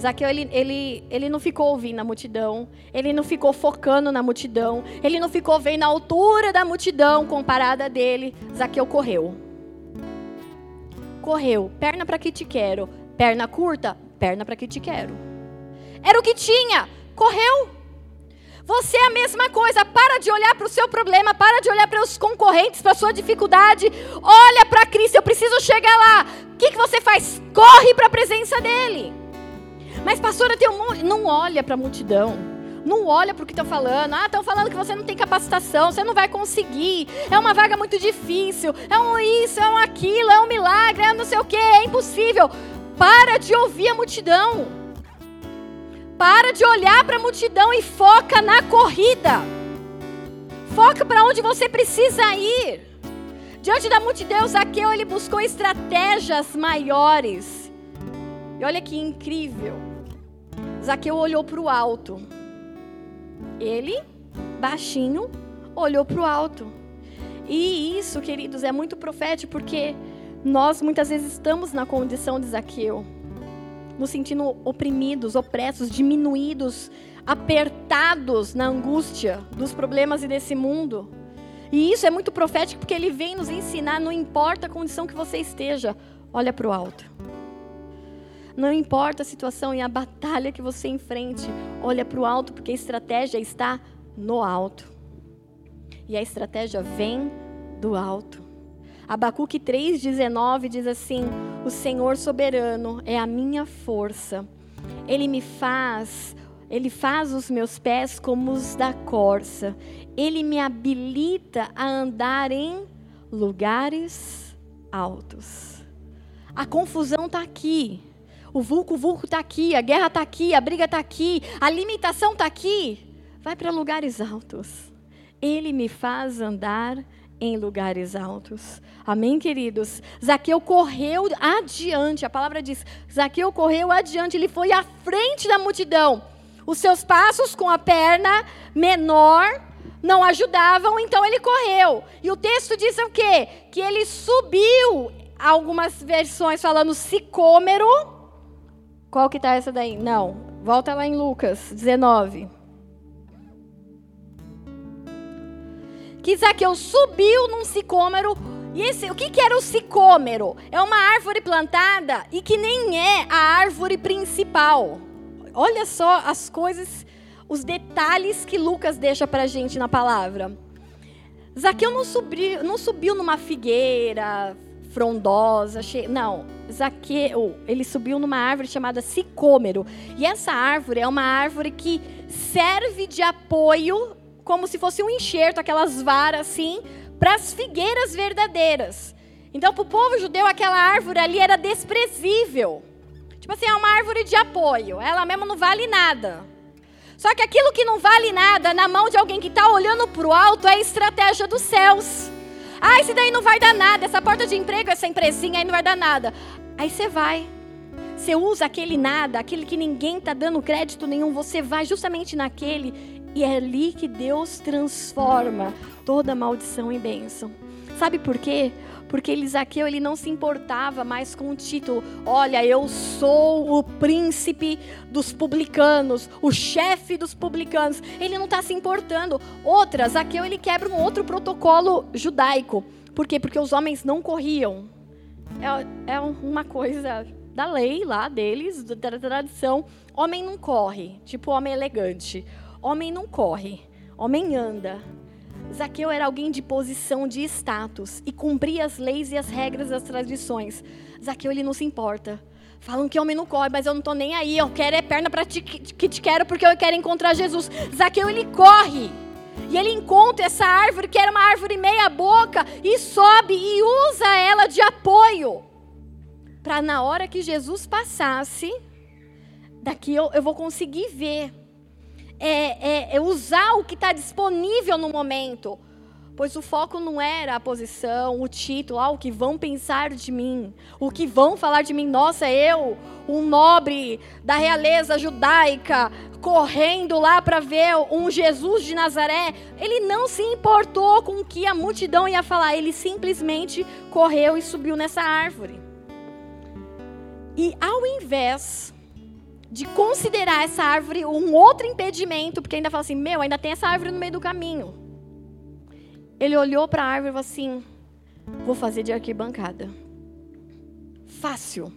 A: Zaqueu, ele, ele, ele não ficou ouvindo a multidão, ele não ficou focando na multidão, ele não ficou vendo a altura da multidão comparada dele. Zaqueu correu. Correu, perna para que te quero, perna curta, perna para que te quero. Era o que tinha, correu. Você é a mesma coisa. Para de olhar para o seu problema, para de olhar para os concorrentes, para a sua dificuldade. Olha para Cristo, eu preciso chegar lá. O que, que você faz? Corre para a presença dEle. Mas, pastora, tem um. Não olha para a multidão. Não olha para o que estão falando. Ah, estão falando que você não tem capacitação, você não vai conseguir. É uma vaga muito difícil. É um isso, é um aquilo, é um milagre, é não sei o que, é impossível. Para de ouvir a multidão. Para de olhar para a multidão e foca na corrida. Foca para onde você precisa ir. Diante da multidão, Zaqueu ele buscou estratégias maiores. E olha que incrível. Zaqueu olhou para o alto. Ele, baixinho, olhou para o alto. E isso, queridos, é muito profético porque nós muitas vezes estamos na condição de Zaqueu nos sentindo oprimidos, opressos, diminuídos, apertados na angústia dos problemas e desse mundo. E isso é muito profético porque ele vem nos ensinar, não importa a condição que você esteja, olha para o alto. Não importa a situação e a batalha que você enfrente, olha para o alto, porque a estratégia está no alto. E a estratégia vem do alto. Abacuque 3,19 diz assim: O Senhor soberano é a minha força. Ele me faz, ele faz os meus pés como os da corça. Ele me habilita a andar em lugares altos. A confusão está aqui. O vulco vulco está aqui, a guerra está aqui, a briga está aqui, a limitação está aqui. Vai para lugares altos. Ele me faz andar em lugares altos. Amém, queridos? Zaqueu correu adiante, a palavra diz: Zaqueu correu adiante, ele foi à frente da multidão. Os seus passos com a perna menor não ajudavam, então ele correu. E o texto diz o quê? Que ele subiu, algumas versões falando sicômero. Qual que está essa daí? Não. Volta lá em Lucas 19. Que Zaqueu subiu num sicômero. E esse, o que, que era o sicômero? É uma árvore plantada e que nem é a árvore principal. Olha só as coisas, os detalhes que Lucas deixa para a gente na palavra. Zaqueu não subiu, não subiu numa figueira frondosa, cheia, não. Zaqueu, ele subiu numa árvore chamada sicômero. E essa árvore é uma árvore que serve de apoio como se fosse um enxerto, aquelas varas assim, para as figueiras verdadeiras. Então, para o povo judeu, aquela árvore ali era desprezível. Tipo assim, é uma árvore de apoio. Ela mesmo não vale nada. Só que aquilo que não vale nada na mão de alguém que está olhando para o alto é a estratégia dos céus. Ah, esse daí não vai dar nada. Essa porta de emprego, essa empresinha aí não vai dar nada. Aí você vai. Você usa aquele nada, aquele que ninguém está dando crédito nenhum. Você vai justamente naquele e é ali que Deus transforma toda maldição em bênção. Sabe por quê? Porque Elisaqueu ele não se importava mais com o título. Olha, eu sou o príncipe dos publicanos, o chefe dos publicanos. Ele não está se importando. Outra, Zaqueu ele quebra um outro protocolo judaico. Por quê? Porque os homens não corriam. É, é uma coisa da lei lá deles, da tradição. Homem não corre, tipo homem elegante. Homem não corre, homem anda. Zaqueu era alguém de posição de status e cumpria as leis e as regras das tradições. Zaqueu ele não se importa. Falam que homem não corre, mas eu não estou nem aí. Eu quero é perna para ti que te quero porque eu quero encontrar Jesus. Zaqueu ele corre. E ele encontra essa árvore que era uma árvore meia boca e sobe e usa ela de apoio. para na hora que Jesus passasse, daqui eu, eu vou conseguir ver. É, é, é usar o que está disponível no momento. Pois o foco não era a posição, o título, ah, o que vão pensar de mim, o que vão falar de mim. Nossa, eu, um nobre da realeza judaica, correndo lá para ver um Jesus de Nazaré. Ele não se importou com o que a multidão ia falar, ele simplesmente correu e subiu nessa árvore. E ao invés de considerar essa árvore um outro impedimento, porque ainda fala assim: meu, ainda tem essa árvore no meio do caminho. Ele olhou para a árvore e falou assim: vou fazer de arquibancada. Fácil.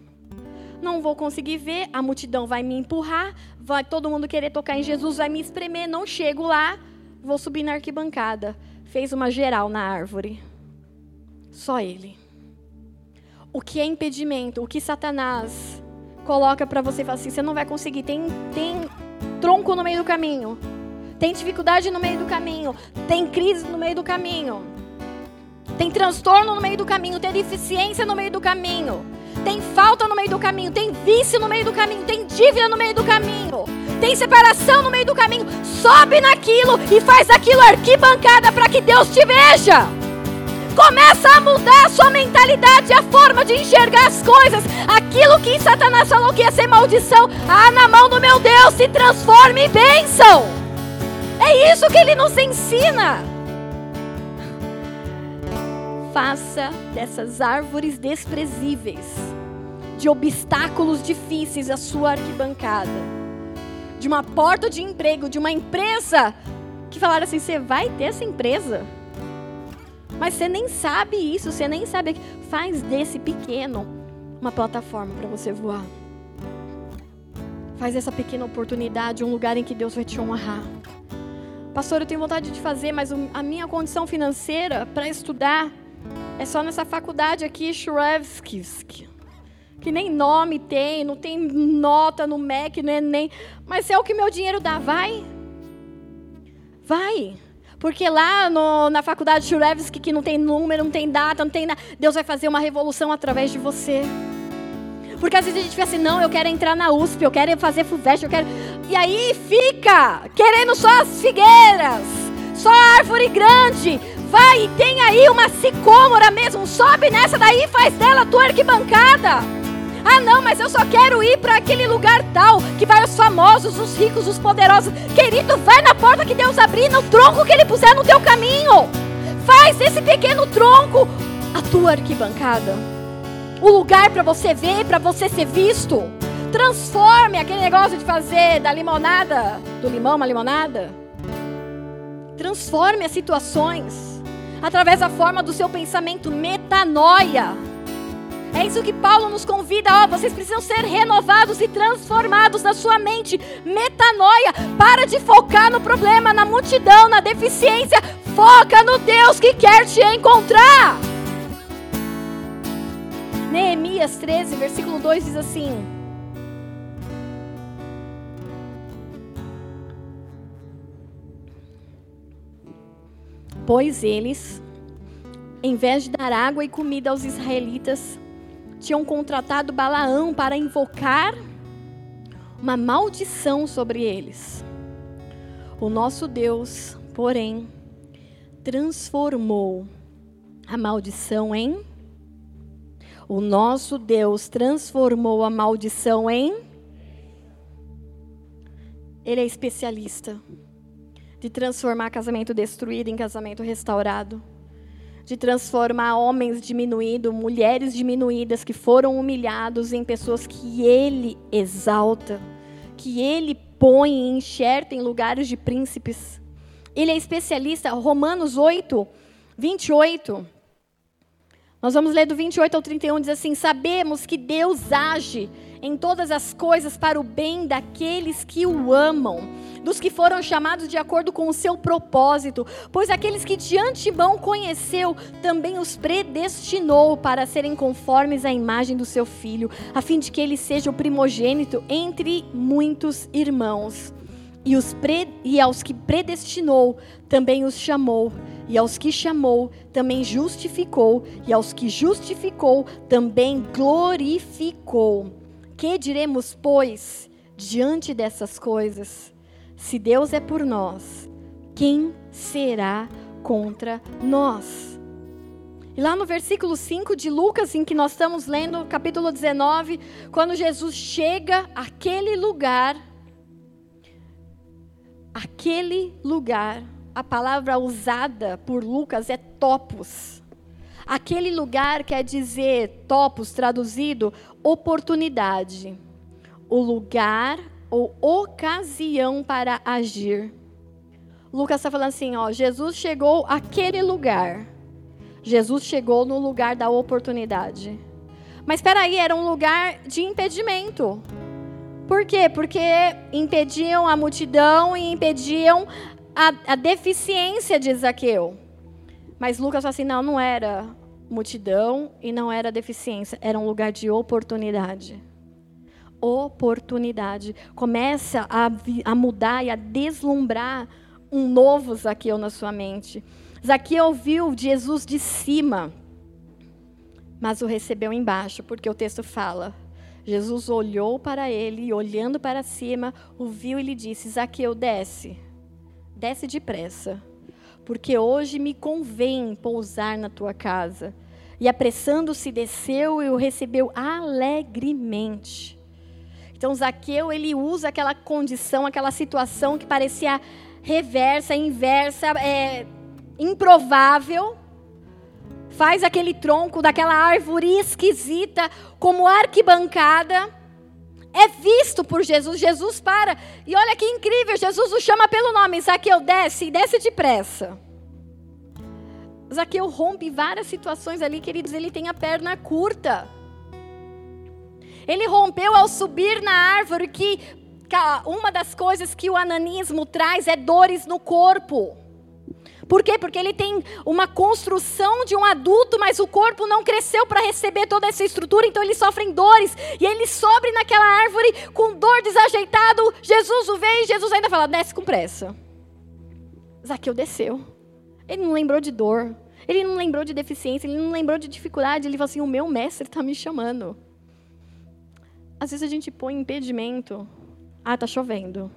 A: Não vou conseguir ver, a multidão vai me empurrar, vai todo mundo querer tocar em Jesus, vai me espremer, não chego lá, vou subir na arquibancada. Fez uma geral na árvore. Só ele o que é impedimento, o que Satanás coloca para você e fala assim: você não vai conseguir, tem, tem tronco no meio do caminho, tem dificuldade no meio do caminho, tem crise no meio do caminho, tem transtorno no meio do caminho, tem deficiência no meio do caminho, tem falta no meio do caminho, tem vício no meio do caminho, tem dívida no meio do caminho, tem separação no meio do caminho. Sobe naquilo e faz aquilo arquibancada para que Deus te veja. Começa a mudar a sua mentalidade, a forma de enxergar as coisas. Aquilo que Satanás falou que ia ser maldição, ah, na mão do meu Deus, se transforme em bênção. É isso que ele nos ensina. Faça dessas árvores desprezíveis, de obstáculos difíceis, a sua arquibancada. De uma porta de emprego, de uma empresa que falaram assim: você vai ter essa empresa? Mas você nem sabe isso, você nem sabe. Faz desse pequeno uma plataforma para você voar. Faz essa pequena oportunidade um lugar em que Deus vai te honrar. Pastor, eu tenho vontade de fazer, mas a minha condição financeira para estudar é só nessa faculdade aqui, Shurevskivsk. Que nem nome tem, não tem nota no MEC, no Enem. Mas é o que meu dinheiro dá. Vai. Vai. Porque lá no, na faculdade Churevski, que não tem número, não tem data, não tem nada, Deus vai fazer uma revolução através de você. Porque às vezes a gente fica assim, não, eu quero entrar na USP, eu quero fazer FUVEST, eu quero. E aí fica querendo só as figueiras, só a árvore grande. Vai e tem aí uma sicômora mesmo, sobe nessa daí e faz dela a tua arquibancada. Ah, não, mas eu só quero ir para aquele lugar tal, que vai os famosos, os ricos, os poderosos. Querido, vai na porta que Deus abrir, no tronco que Ele puser no teu caminho. Faz esse pequeno tronco a tua arquibancada. O lugar para você ver, para você ser visto. Transforme aquele negócio de fazer da limonada, do limão uma limonada. Transforme as situações através da forma do seu pensamento, metanoia. É isso que Paulo nos convida, ó, vocês precisam ser renovados e transformados na sua mente. Metanoia, para de focar no problema, na multidão, na deficiência. Foca no Deus que quer te encontrar. Neemias 13, versículo 2 diz assim: Pois eles, em vez de dar água e comida aos israelitas, tinham contratado Balaão para invocar uma maldição sobre eles. O nosso Deus, porém, transformou a maldição em. O nosso Deus transformou a maldição em. Ele é especialista de transformar casamento destruído em casamento restaurado de transformar homens diminuídos, mulheres diminuídas que foram humilhados em pessoas que Ele exalta, que Ele põe e enxerta em lugares de príncipes. Ele é especialista, Romanos 8, 28. Nós vamos ler do 28 ao 31, diz assim: Sabemos que Deus age em todas as coisas para o bem daqueles que o amam, dos que foram chamados de acordo com o seu propósito, pois aqueles que de antemão conheceu, também os predestinou para serem conformes à imagem do seu filho, a fim de que ele seja o primogênito entre muitos irmãos. E, os pre... e aos que predestinou, também os chamou e aos que chamou, também justificou, e aos que justificou, também glorificou. Que diremos, pois, diante dessas coisas? Se Deus é por nós, quem será contra nós? E lá no versículo 5 de Lucas, em que nós estamos lendo, capítulo 19, quando Jesus chega àquele lugar, aquele lugar a palavra usada por Lucas é topos. Aquele lugar quer dizer, topos traduzido, oportunidade. O lugar ou ocasião para agir. Lucas está falando assim, ó, Jesus chegou àquele lugar. Jesus chegou no lugar da oportunidade. Mas espera aí, era um lugar de impedimento. Por quê? Porque impediam a multidão e impediam a, a deficiência de Zaqueu. Mas Lucas fala assim: não, não era multidão e não era deficiência, era um lugar de oportunidade. Oportunidade. Começa a, a mudar e a deslumbrar um novo Zaqueu na sua mente. Zaqueu viu Jesus de cima, mas o recebeu embaixo, porque o texto fala. Jesus olhou para ele e, olhando para cima, o viu e lhe disse: Zaqueu, desce desce depressa, porque hoje me convém pousar na tua casa. E apressando-se, desceu e o recebeu alegremente. Então, Zaqueu, ele usa aquela condição, aquela situação que parecia reversa, inversa, é, improvável, faz aquele tronco daquela árvore esquisita como arquibancada é visto por Jesus. Jesus para. E olha que incrível, Jesus o chama pelo nome. Zaqueu, desce, e desce depressa. Zaqueu rompe várias situações ali, queridos. Ele tem a perna curta. Ele rompeu ao subir na árvore, que uma das coisas que o ananismo traz é dores no corpo. Por quê? Porque ele tem uma construção de um adulto, mas o corpo não cresceu para receber toda essa estrutura, então eles sofrem dores. E ele sobe naquela árvore com dor desajeitado. Jesus o vê e Jesus ainda fala: desce com pressa. Zaqueu desceu. Ele não lembrou de dor. Ele não lembrou de deficiência, ele não lembrou de dificuldade. Ele falou assim: o meu mestre está me chamando. Às vezes a gente põe impedimento. Ah, tá chovendo.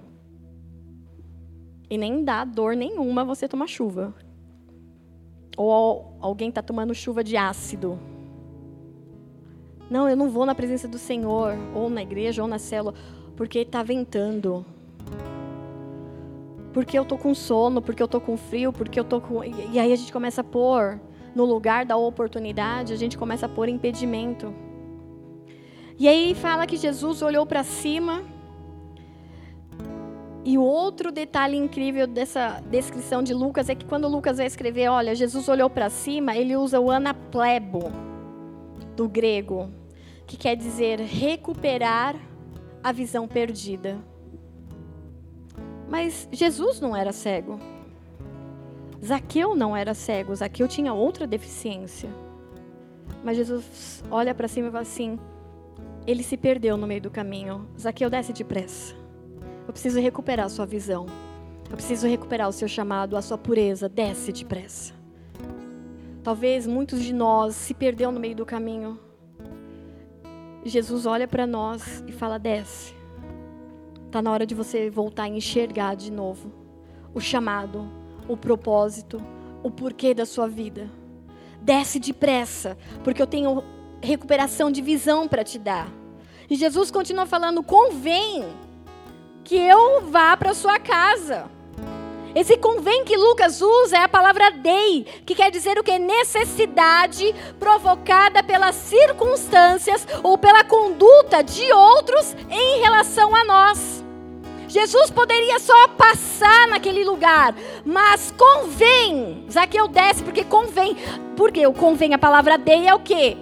A: E nem dá dor nenhuma você tomar chuva. Ou alguém está tomando chuva de ácido. Não, eu não vou na presença do Senhor, ou na igreja, ou na célula, porque está ventando. Porque eu tô com sono, porque eu tô com frio, porque eu tô com. E aí a gente começa a pôr, no lugar da oportunidade, a gente começa a pôr impedimento. E aí fala que Jesus olhou para cima e o outro detalhe incrível dessa descrição de Lucas é que quando Lucas vai escrever, olha, Jesus olhou para cima, ele usa o anaplebo do grego, que quer dizer recuperar a visão perdida. Mas Jesus não era cego. Zaqueu não era cego, Zaqueu tinha outra deficiência. Mas Jesus olha para cima e fala assim: ele se perdeu no meio do caminho. Zaqueu desce depressa. Eu preciso recuperar a sua visão. Eu preciso recuperar o seu chamado, a sua pureza. Desce depressa. Talvez muitos de nós se perdeu no meio do caminho. Jesus olha para nós e fala: desce. Está na hora de você voltar a enxergar de novo o chamado, o propósito, o porquê da sua vida. Desce depressa, porque eu tenho recuperação de visão para te dar. E Jesus continua falando: convém que eu vá para sua casa. Esse convém que Lucas usa é a palavra dei, que quer dizer o que? Necessidade provocada pelas circunstâncias ou pela conduta de outros em relação a nós. Jesus poderia só passar naquele lugar, mas convém, Zaqueu desce porque convém, porque o convém, a palavra dei é o que?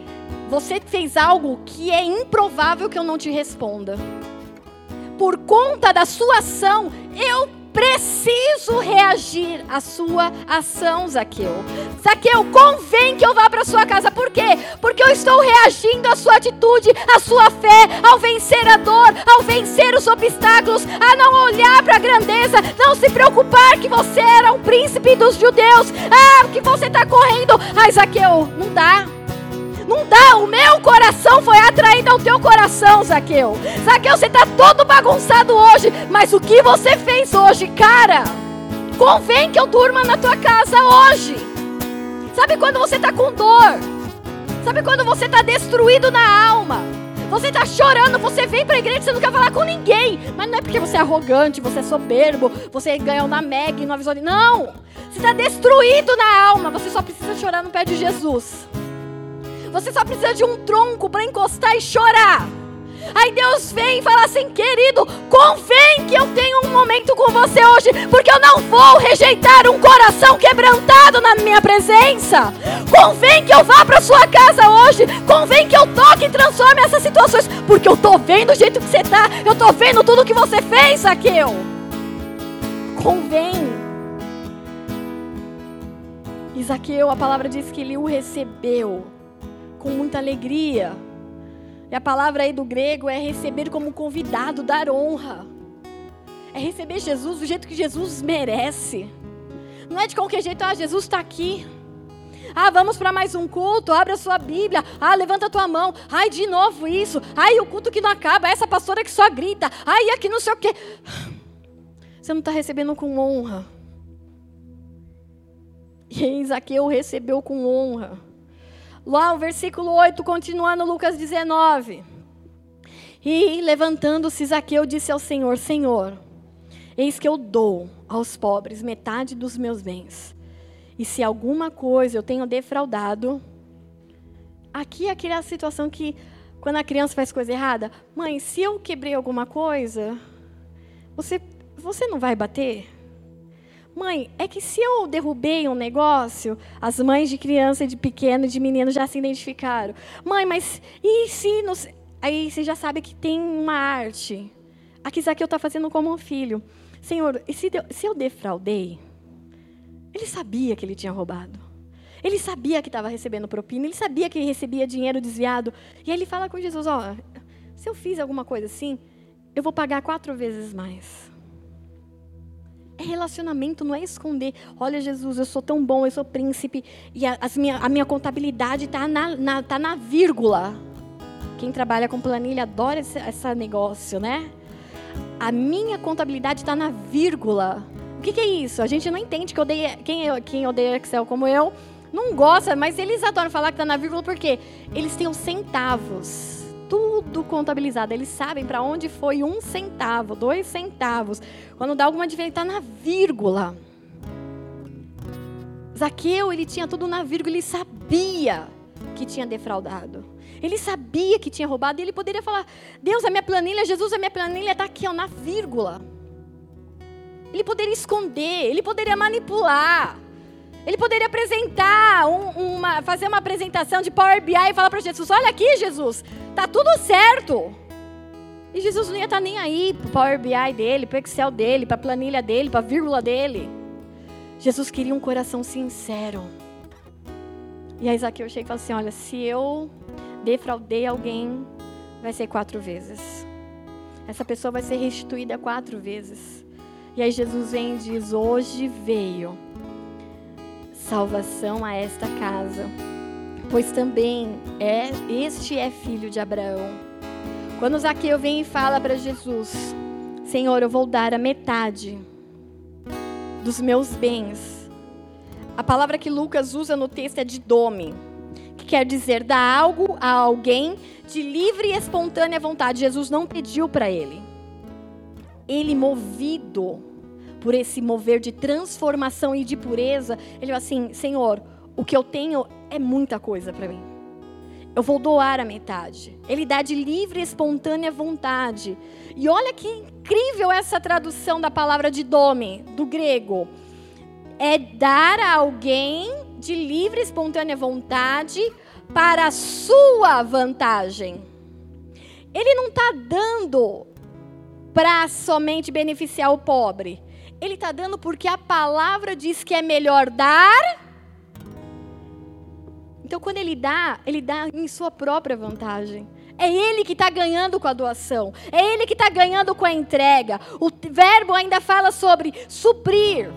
A: Você fez algo que é improvável que eu não te responda por conta da sua ação, eu preciso reagir à sua ação, Zaqueu. Zaqueu, convém que eu vá para sua casa. Por quê? Porque eu estou reagindo à sua atitude, à sua fé, ao vencer a dor, ao vencer os obstáculos, a não olhar para a grandeza, não se preocupar que você era um príncipe dos judeus. Ah, que você está correndo. Ai, Zaqueu, não dá. Não dá, o meu coração foi atraído ao teu coração, Zaqueu. Zaqueu, você está todo bagunçado hoje, mas o que você fez hoje, cara? Convém que eu durma na tua casa hoje. Sabe quando você está com dor? Sabe quando você está destruído na alma? Você está chorando, você vem para a igreja, você não quer falar com ninguém. Mas não é porque você é arrogante, você é soberbo, você ganhou na Meg, não avisou. Não! Você está destruído na alma, você só precisa chorar no pé de Jesus. Você só precisa de um tronco para encostar e chorar. Aí Deus vem e fala assim, querido, convém que eu tenha um momento com você hoje, porque eu não vou rejeitar um coração quebrantado na minha presença. Convém que eu vá para sua casa hoje, convém que eu toque e transforme essas situações, porque eu tô vendo o jeito que você tá, eu tô vendo tudo que você fez, Zaqueu. Convém. Isaqueu, a palavra diz que ele o recebeu com muita alegria. E a palavra aí do grego é receber como convidado, dar honra. É receber Jesus do jeito que Jesus merece. Não é de qualquer jeito, ah, Jesus está aqui. Ah, vamos para mais um culto, abre a sua Bíblia. Ah, levanta a tua mão. Ai, de novo isso. Ai, o culto que não acaba, essa pastora que só grita. Ai, aqui não sei o quê. Você não está recebendo com honra. E Zaqueu recebeu com honra. Lá o versículo 8, continuando Lucas 19. E levantando-se Zaqueu disse ao Senhor: Senhor, eis que eu dou aos pobres metade dos meus bens. E se alguma coisa eu tenho defraudado, aqui é aquela situação que quando a criança faz coisa errada, mãe, se eu quebrei alguma coisa, você você não vai bater? Mãe, é que se eu derrubei um negócio, as mães de criança, de pequeno, de menino já se identificaram. Mãe, mas e se. Nos... Aí você já sabe que tem uma arte. Aqui Zaqueu está fazendo como um filho. Senhor, e se, se eu defraudei? Ele sabia que ele tinha roubado. Ele sabia que estava recebendo propina. Ele sabia que recebia dinheiro desviado. E aí ele fala com Jesus: Ó, se eu fiz alguma coisa assim, eu vou pagar quatro vezes mais. É relacionamento, não é esconder. Olha, Jesus, eu sou tão bom, eu sou príncipe. E a, minha, a minha contabilidade está na, na, tá na vírgula. Quem trabalha com planilha adora esse, esse negócio, né? A minha contabilidade está na vírgula. O que, que, é isso? A gente não entende que odeia, quem, quem odeia Excel como eu não gosta, mas eles adoram falar que está na vírgula porque eles têm os centavos tudo contabilizado. Eles sabem para onde foi um centavo, dois centavos. Quando dá alguma diferença, está na vírgula. Zaqueu, ele tinha tudo na vírgula, ele sabia que tinha defraudado. Ele sabia que tinha roubado e ele poderia falar: Deus, a minha planilha, Jesus, a minha planilha está aqui, ó, na vírgula. Ele poderia esconder, ele poderia manipular. Ele poderia apresentar, um, uma, fazer uma apresentação de Power BI e falar para Jesus: Olha aqui, Jesus, tá tudo certo. E Jesus não ia estar tá nem aí para o Power BI dele, para o Excel dele, para a planilha dele, para a vírgula dele. Jesus queria um coração sincero. E aí Zaqueu chega e fala assim: Olha, se eu defraudei alguém, vai ser quatro vezes. Essa pessoa vai ser restituída quatro vezes. E aí Jesus vem e diz: Hoje veio salvação a esta casa, pois também é este é filho de Abraão. Quando Zaqueu vem e fala para Jesus: Senhor, eu vou dar a metade dos meus bens. A palavra que Lucas usa no texto é de dome, que quer dizer dar algo a alguém de livre e espontânea vontade. Jesus não pediu para ele. Ele movido por esse mover de transformação e de pureza, ele falou assim: Senhor, o que eu tenho é muita coisa para mim. Eu vou doar a metade. Ele dá de livre e espontânea vontade. E olha que incrível essa tradução da palavra de dome, do grego. É dar a alguém de livre e espontânea vontade para a sua vantagem. Ele não está dando para somente beneficiar o pobre. Ele está dando porque a palavra diz que é melhor dar. Então, quando ele dá, ele dá em sua própria vantagem. É ele que está ganhando com a doação. É ele que está ganhando com a entrega. O verbo ainda fala sobre suprir,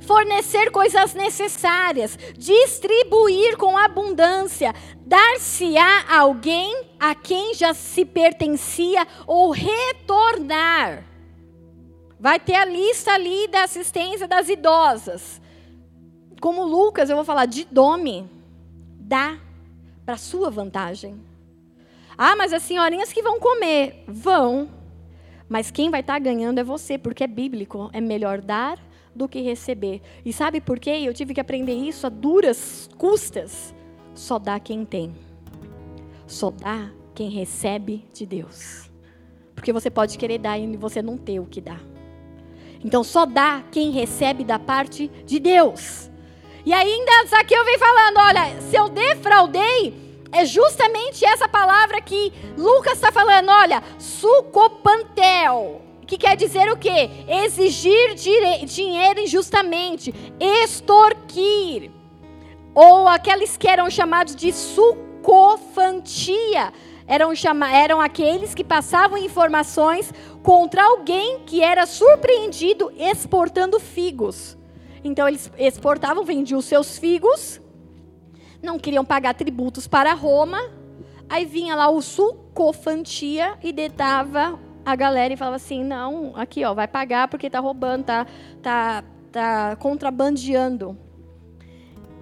A: fornecer coisas necessárias, distribuir com abundância, dar-se-á a alguém a quem já se pertencia ou retornar. Vai ter a lista ali da assistência das idosas. Como Lucas, eu vou falar de dome, dá para sua vantagem. Ah, mas as senhorinhas que vão comer, vão. Mas quem vai estar tá ganhando é você, porque é bíblico. É melhor dar do que receber. E sabe por quê? Eu tive que aprender isso a duras custas. Só dá quem tem. Só dá quem recebe de Deus. Porque você pode querer dar e você não ter o que dá. Então só dá quem recebe da parte de Deus. E ainda Zaqueu vem falando: olha, se eu defraudei, é justamente essa palavra que Lucas está falando. Olha, sucopantel. Que quer dizer o quê? Exigir dinheiro injustamente, extorquir. Ou aqueles que eram chamados de sucofantia. Eram, chama, eram aqueles que passavam informações contra alguém que era surpreendido exportando figos. Então eles exportavam, vendiam seus figos não queriam pagar tributos para Roma. Aí vinha lá o sucofantia e detava a galera e falava assim: não, aqui ó, vai pagar porque está roubando, tá, tá, tá contrabandeando.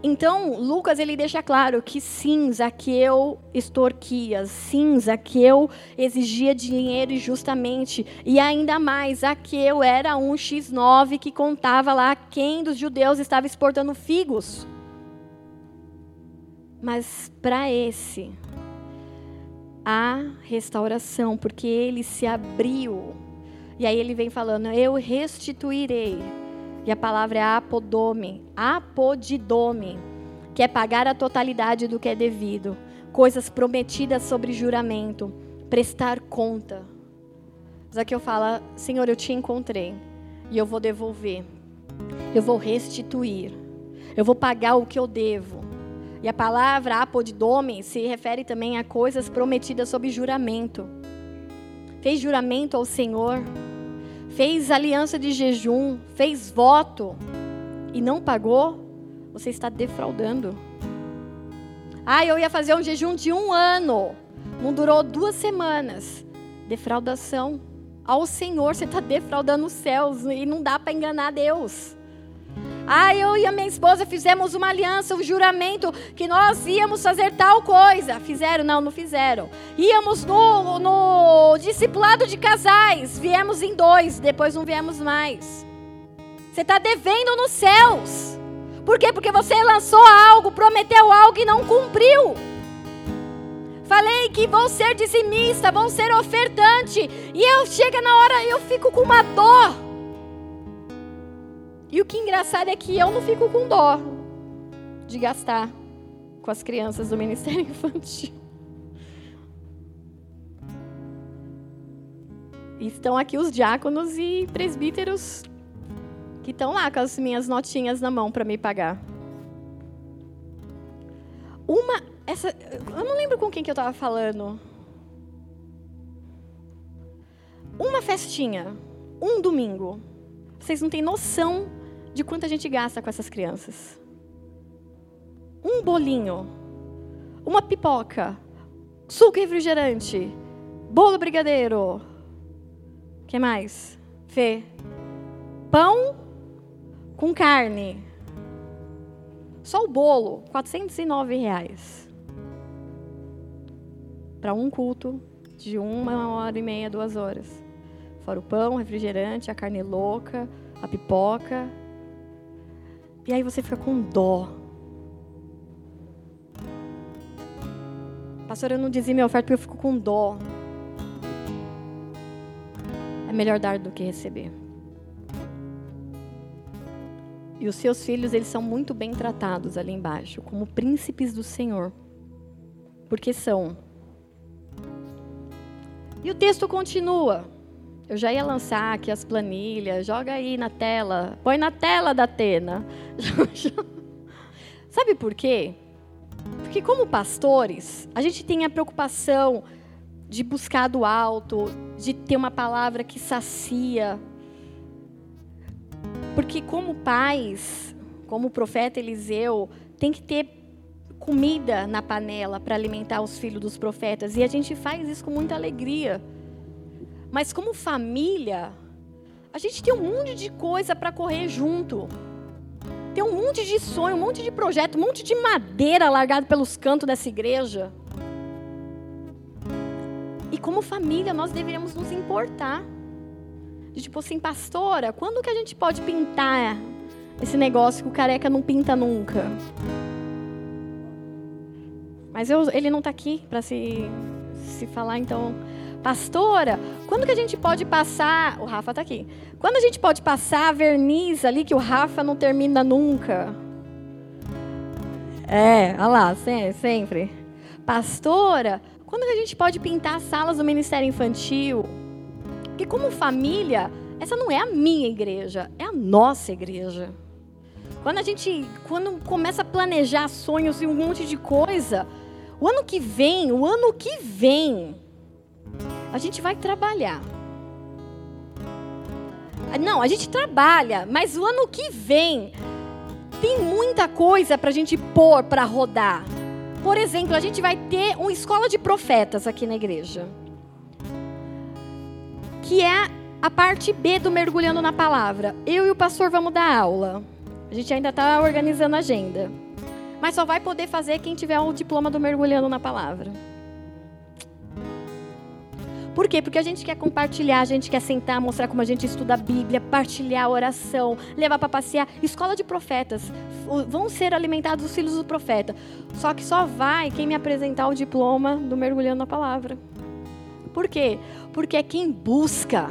A: Então, Lucas ele deixa claro que sim, Zaqueu extorquia, sim, Zaqueu exigia dinheiro injustamente, e ainda mais, Zaqueu era um X9 que contava lá quem dos judeus estava exportando figos. Mas para esse, há restauração, porque ele se abriu. E aí ele vem falando: Eu restituirei. E a palavra é apodome, apodidome, que é pagar a totalidade do que é devido, coisas prometidas sobre juramento, prestar conta. Mas aqui eu falo: Senhor, eu te encontrei e eu vou devolver, eu vou restituir, eu vou pagar o que eu devo. E a palavra apodidome se refere também a coisas prometidas sob juramento. Fez juramento ao Senhor, fez aliança de jejum, fez voto e não pagou, você está defraudando. Ah, eu ia fazer um jejum de um ano, não durou duas semanas. Defraudação. Ao Senhor, você está defraudando os céus e não dá para enganar Deus. Ah, eu e a minha esposa fizemos uma aliança, um juramento que nós íamos fazer tal coisa. Fizeram? Não, não fizeram. Íamos no, no discipulado de casais. Viemos em dois, depois não viemos mais. Você está devendo nos céus. Por quê? Porque você lançou algo, prometeu algo e não cumpriu. Falei que vou ser dizimista, vou ser ofertante. E eu chega na hora, eu fico com uma dor. E o que é engraçado é que eu não fico com dó de gastar com as crianças do Ministério Infantil. <laughs> estão aqui os diáconos e presbíteros que estão lá com as minhas notinhas na mão para me pagar. Uma, essa, eu não lembro com quem que eu estava falando. Uma festinha, um domingo. Vocês não têm noção de quanto a gente gasta com essas crianças. Um bolinho, uma pipoca, suco refrigerante, bolo brigadeiro. que mais? Fê. Pão com carne. Só o bolo, 409 reais. Para um culto de uma hora e meia, duas horas. Fora o pão, refrigerante, a carne louca, a pipoca e aí você fica com dó. Pastor, eu não dizia minha oferta porque eu fico com dó. É melhor dar do que receber. E os seus filhos, eles são muito bem tratados ali embaixo, como príncipes do Senhor. Porque são. E o texto continua. Eu já ia lançar aqui as planilhas, joga aí na tela, põe na tela da Atena. <laughs> Sabe por quê? Porque como pastores, a gente tem a preocupação de buscar do alto, de ter uma palavra que sacia. Porque como pais, como o profeta Eliseu, tem que ter comida na panela para alimentar os filhos dos profetas. E a gente faz isso com muita alegria. Mas como família, a gente tem um monte de coisa para correr junto. Tem um monte de sonho, um monte de projeto, um monte de madeira largado pelos cantos dessa igreja. E como família, nós deveríamos nos importar. De tipo assim, pastora, quando que a gente pode pintar esse negócio que o careca não pinta nunca? Mas eu, ele não está aqui para se, se falar, então. Pastora, quando que a gente pode passar. O Rafa está aqui. Quando a gente pode passar verniz ali que o Rafa não termina nunca? É, olha lá, sempre. Pastora, quando que a gente pode pintar as salas do Ministério Infantil? Porque como família, essa não é a minha igreja, é a nossa igreja. Quando a gente, quando começa a planejar sonhos e um monte de coisa, o ano que vem, o ano que vem, a gente vai trabalhar. Não, a gente trabalha, mas o ano que vem tem muita coisa para a gente pôr para rodar. Por exemplo, a gente vai ter uma escola de profetas aqui na igreja, que é a parte B do mergulhando na palavra. Eu e o pastor vamos dar aula. A gente ainda está organizando a agenda. Mas só vai poder fazer quem tiver o diploma do mergulhando na palavra. Por quê? Porque a gente quer compartilhar, a gente quer sentar, mostrar como a gente estuda a Bíblia, partilhar a oração, levar para passear. Escola de profetas. Vão ser alimentados os filhos do profeta. Só que só vai quem me apresentar o diploma do mergulhando na palavra. Por quê? Porque é quem busca.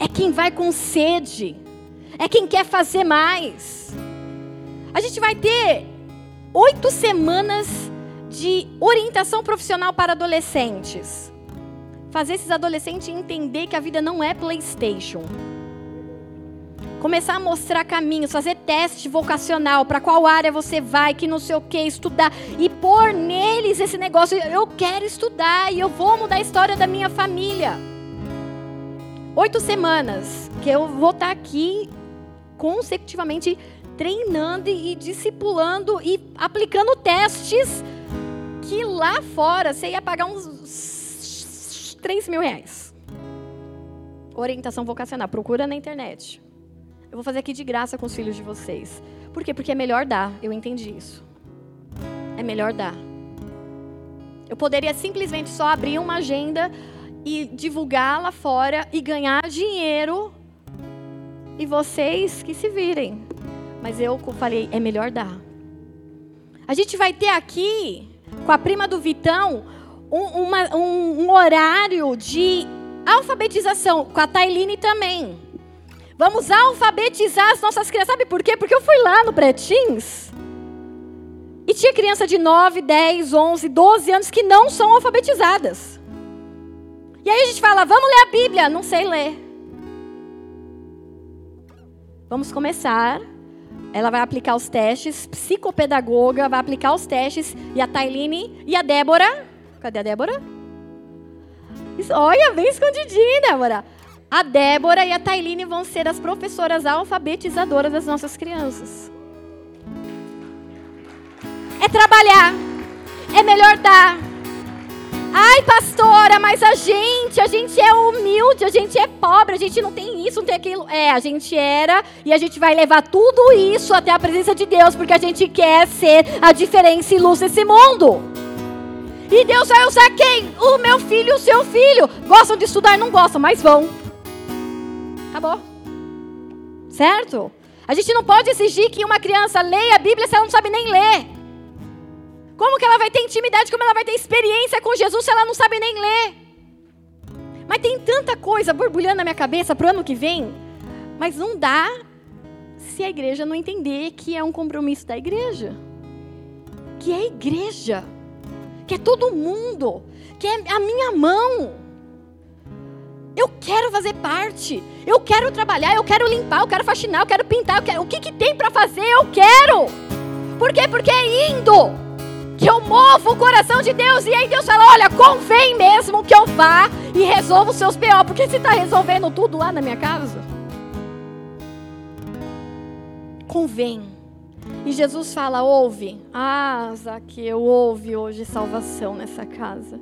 A: É quem vai com sede. É quem quer fazer mais. A gente vai ter oito semanas de orientação profissional para adolescentes. Fazer esses adolescentes entender que a vida não é PlayStation. Começar a mostrar caminhos, fazer teste vocacional para qual área você vai, que não sei o que, estudar e pôr neles esse negócio. Eu quero estudar e eu vou mudar a história da minha família. Oito semanas que eu vou estar aqui consecutivamente treinando e discipulando e aplicando testes que lá fora você ia pagar uns 3 mil reais. Orientação vocacional, procura na internet. Eu vou fazer aqui de graça com os filhos de vocês. Por quê? Porque é melhor dar, eu entendi isso. É melhor dar. Eu poderia simplesmente só abrir uma agenda e divulgar lá fora e ganhar dinheiro e vocês que se virem. Mas eu falei, é melhor dar. A gente vai ter aqui, com a prima do Vitão, um, uma, um, um horário de alfabetização, com a Tailine também. Vamos alfabetizar as nossas crianças. Sabe por quê? Porque eu fui lá no Pretins e tinha criança de 9, 10, 11, 12 anos que não são alfabetizadas. E aí a gente fala, vamos ler a Bíblia. Não sei ler. Vamos começar ela vai aplicar os testes, psicopedagoga vai aplicar os testes, e a Tailine e a Débora. Cadê a Débora? Olha, bem escondidinha, Débora. A Débora e a Tailine vão ser as professoras alfabetizadoras das nossas crianças. É trabalhar. É melhor dar. Ai, pastora, mas a gente, a gente é humilde, a gente é pobre, a gente não tem isso, não tem aquilo. É, a gente era e a gente vai levar tudo isso até a presença de Deus, porque a gente quer ser a diferença e luz desse mundo. E Deus vai usar quem? O meu filho e o seu filho. Gostam de estudar? Não gostam, mas vão. Acabou. Certo? A gente não pode exigir que uma criança leia a Bíblia se ela não sabe nem ler. Como que ela vai ter intimidade, como ela vai ter experiência com Jesus se ela não sabe nem ler? Mas tem tanta coisa borbulhando na minha cabeça para o ano que vem, mas não dá se a igreja não entender que é um compromisso da igreja. Que é a igreja. Que é todo mundo. Que é a minha mão. Eu quero fazer parte. Eu quero trabalhar, eu quero limpar, eu quero faxinar, eu quero pintar. Eu quero... O que, que tem para fazer? Eu quero. Por quê? Porque é indo que eu movo o coração de Deus. E aí Deus fala: olha, convém mesmo que eu vá e resolva os seus B.O. Porque você está resolvendo tudo lá na minha casa. Convém. E Jesus fala: ouve. Ah, Zaqueu, ouve hoje salvação nessa casa.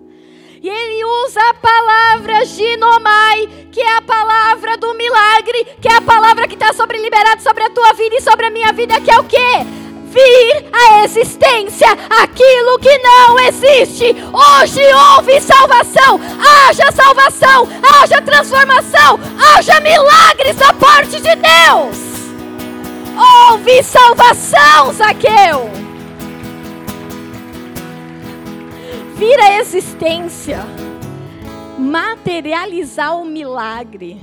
A: E ele usa a palavra ginomai, que é a palavra do milagre, que é a palavra que está sobre liberado sobre a tua vida e sobre a minha vida, que é o quê? Vir à existência aquilo que não existe. Hoje houve salvação, haja salvação, haja transformação, haja milagres da parte de Deus. Houve salvação, Zaqueu. Vira a existência. Materializar o milagre.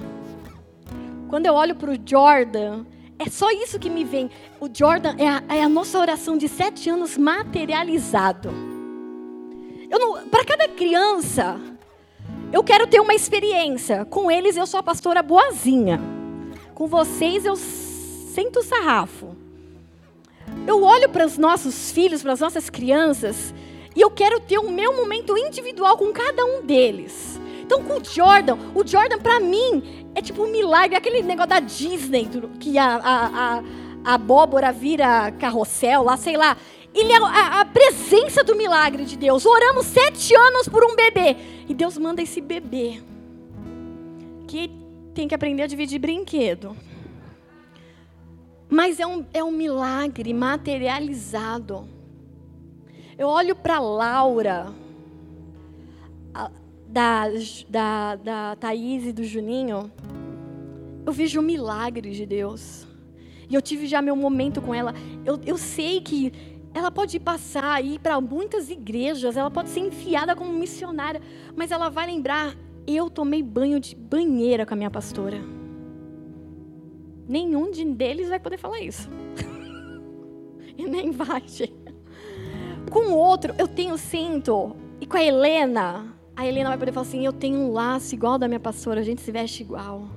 A: Quando eu olho para o Jordan, é só isso que me vem. O Jordan é a, é a nossa oração de sete anos materializado. Para cada criança, eu quero ter uma experiência. Com eles, eu sou a pastora boazinha. Com vocês, eu senta o sarrafo. Eu olho para os nossos filhos, para as nossas crianças, e eu quero ter o meu momento individual com cada um deles. Então, com o Jordan, o Jordan, para mim, é tipo um milagre, aquele negócio da Disney, que a, a, a, a abóbora vira carrossel, lá, sei lá. Ele é a, a, presença do milagre de Deus. Oramos sete anos por um bebê. E Deus manda esse bebê. Que tem que aprender a dividir brinquedo. Mas é um, é um milagre materializado. Eu olho para Laura, a, da, da, da Thaís e do Juninho, eu vejo o milagre de Deus. E eu tive já meu momento com ela. Eu, eu sei que ela pode passar ir para muitas igrejas, ela pode ser enfiada como missionária, mas ela vai lembrar: eu tomei banho de banheira com a minha pastora nenhum de deles vai poder falar isso. <laughs> e nem vai, gente. Com o outro, eu tenho cinto. E com a Helena, a Helena vai poder falar assim: eu tenho um laço igual da minha pastora, a gente se veste igual.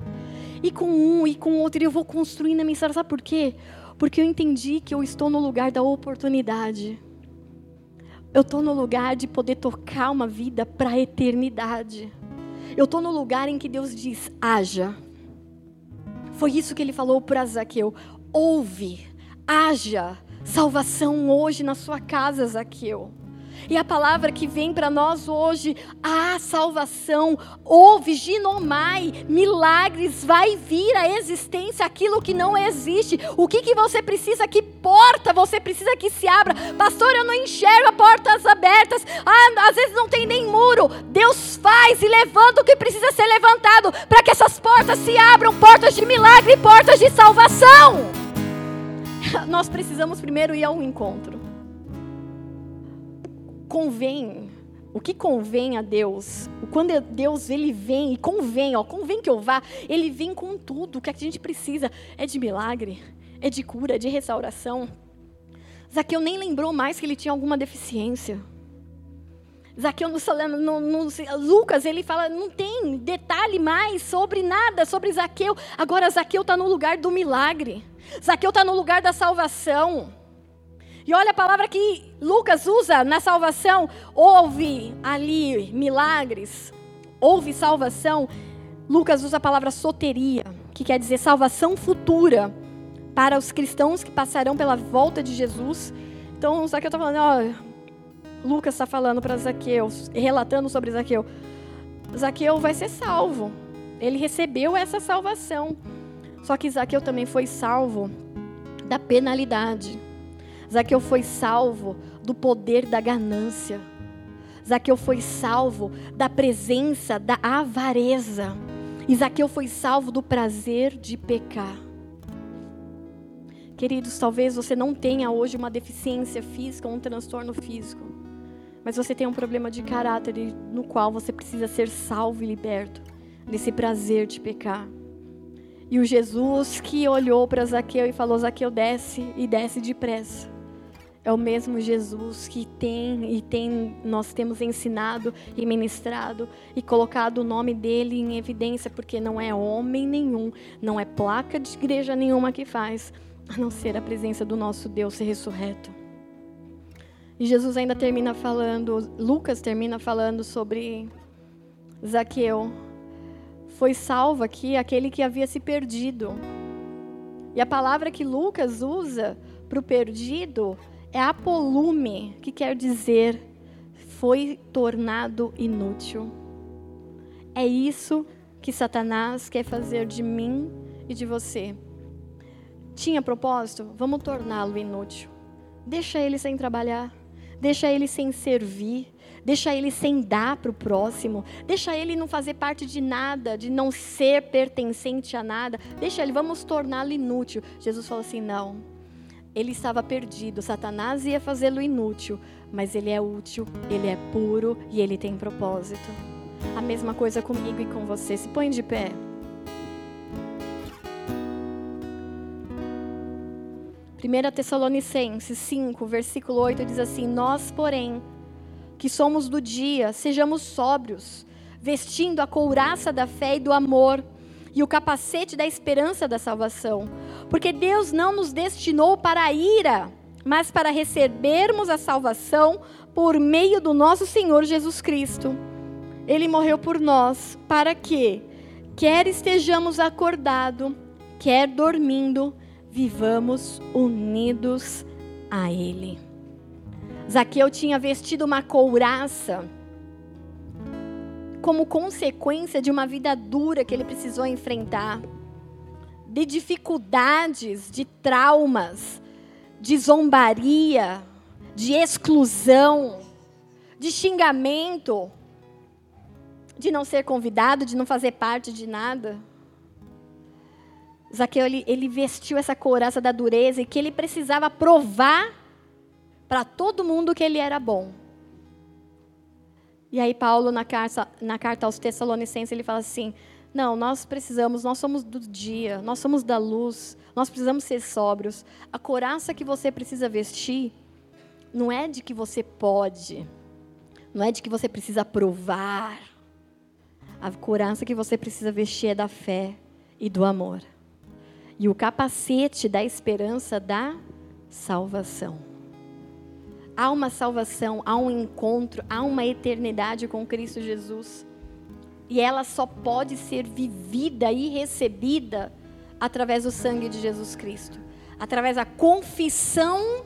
A: E com um e com o outro, eu vou construindo a minha história. Sabe por quê? Porque eu entendi que eu estou no lugar da oportunidade. Eu estou no lugar de poder tocar uma vida para a eternidade. Eu estou no lugar em que Deus diz: haja. Foi isso que ele falou para Zaqueu. Ouve, haja salvação hoje na sua casa, Zaqueu. E a palavra que vem para nós hoje, a salvação, ouve, ginomai, milagres, vai vir à existência aquilo que não existe. O que, que você precisa? Que porta você precisa que se abra? Pastor, eu não enxergo portas abertas. Ah, às vezes não tem nem muro. Deus faz e levanta o que precisa ser levantado para que essas portas se abram portas de milagre, portas de salvação. <laughs> Nós precisamos primeiro ir ao encontro convém, o que convém a Deus, quando Deus ele vem e convém, ó, convém que eu vá, ele vem com tudo. O que a gente precisa é de milagre, é de cura, é de restauração. Zaqueu nem lembrou mais que ele tinha alguma deficiência. Zaqueu no, no, no, Lucas ele fala não tem detalhe mais sobre nada sobre Zaqueu. Agora Zaqueu está no lugar do milagre. Zaqueu está no lugar da salvação. E olha a palavra que Lucas usa na salvação. Houve ali milagres, houve salvação. Lucas usa a palavra soteria, que quer dizer salvação futura para os cristãos que passarão pela volta de Jesus. Então, Zaqueu está falando, ó, Lucas está falando para Zaqueu, relatando sobre Zaqueu. Zaqueu vai ser salvo. Ele recebeu essa salvação. Só que Zaqueu também foi salvo da penalidade. Zaqueu foi salvo do poder da ganância. Zaqueu foi salvo da presença da avareza. E Zaqueu foi salvo do prazer de pecar. Queridos, talvez você não tenha hoje uma deficiência física um transtorno físico, mas você tem um problema de caráter no qual você precisa ser salvo e liberto desse prazer de pecar. E o Jesus que olhou para Zaqueu e falou: Zaqueu, desce e desce depressa. É o mesmo Jesus que tem e tem nós temos ensinado e ministrado e colocado o nome dele em evidência, porque não é homem nenhum, não é placa de igreja nenhuma que faz, a não ser a presença do nosso Deus ressurreto. E Jesus ainda termina falando, Lucas termina falando sobre Zaqueu. Foi salvo aqui aquele que havia se perdido. E a palavra que Lucas usa para o perdido é apolume, que quer dizer foi tornado inútil. É isso que Satanás quer fazer de mim e de você. Tinha propósito? Vamos torná-lo inútil. Deixa ele sem trabalhar, deixa ele sem servir, deixa ele sem dar para o próximo, deixa ele não fazer parte de nada, de não ser pertencente a nada, deixa ele, vamos torná-lo inútil. Jesus falou assim: não ele estava perdido, Satanás ia fazê-lo inútil, mas ele é útil, ele é puro e ele tem propósito. A mesma coisa comigo e com você. Se põe de pé. Primeira Tessalonicenses 5, versículo 8 diz assim: Nós, porém, que somos do dia, sejamos sóbrios, vestindo a couraça da fé e do amor e o capacete da esperança da salvação. Porque Deus não nos destinou para a ira, mas para recebermos a salvação por meio do nosso Senhor Jesus Cristo. Ele morreu por nós, para que, quer estejamos acordados, quer dormindo, vivamos unidos a Ele. Zaqueu tinha vestido uma couraça como consequência de uma vida dura que ele precisou enfrentar, de dificuldades, de traumas, de zombaria, de exclusão, de xingamento, de não ser convidado, de não fazer parte de nada. Zaqueu, ele, ele vestiu essa couraça da dureza e que ele precisava provar para todo mundo que ele era bom. E aí Paulo na carta, na carta aos Tessalonicenses ele fala assim: "Não, nós precisamos, nós somos do dia, nós somos da luz, nós precisamos ser sóbrios. A coraça que você precisa vestir não é de que você pode, não é de que você precisa provar. A coraça que você precisa vestir é da fé e do amor. E o capacete da esperança da salvação. Há uma salvação, há um encontro, há uma eternidade com Cristo Jesus. E ela só pode ser vivida e recebida através do sangue de Jesus Cristo através da confissão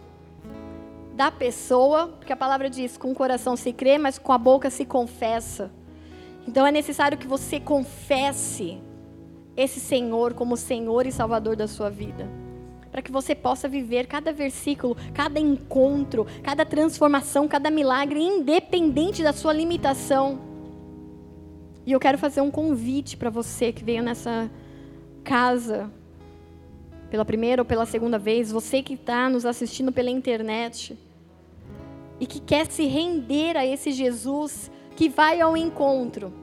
A: da pessoa, porque a palavra diz: com o coração se crê, mas com a boca se confessa. Então é necessário que você confesse esse Senhor como Senhor e Salvador da sua vida para que você possa viver cada versículo, cada encontro, cada transformação, cada milagre, independente da sua limitação. E eu quero fazer um convite para você que veio nessa casa pela primeira ou pela segunda vez, você que está nos assistindo pela internet e que quer se render a esse Jesus que vai ao encontro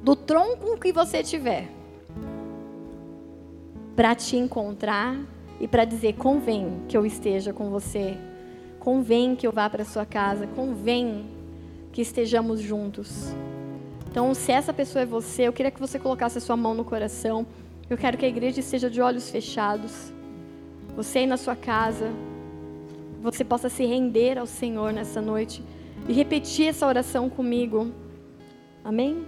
A: do tronco que você tiver para te encontrar e para dizer: convém que eu esteja com você, convém que eu vá para sua casa, convém que estejamos juntos. Então, se essa pessoa é você, eu queria que você colocasse a sua mão no coração. Eu quero que a igreja esteja de olhos fechados. Você aí na sua casa, você possa se render ao Senhor nessa noite e repetir essa oração comigo. Amém?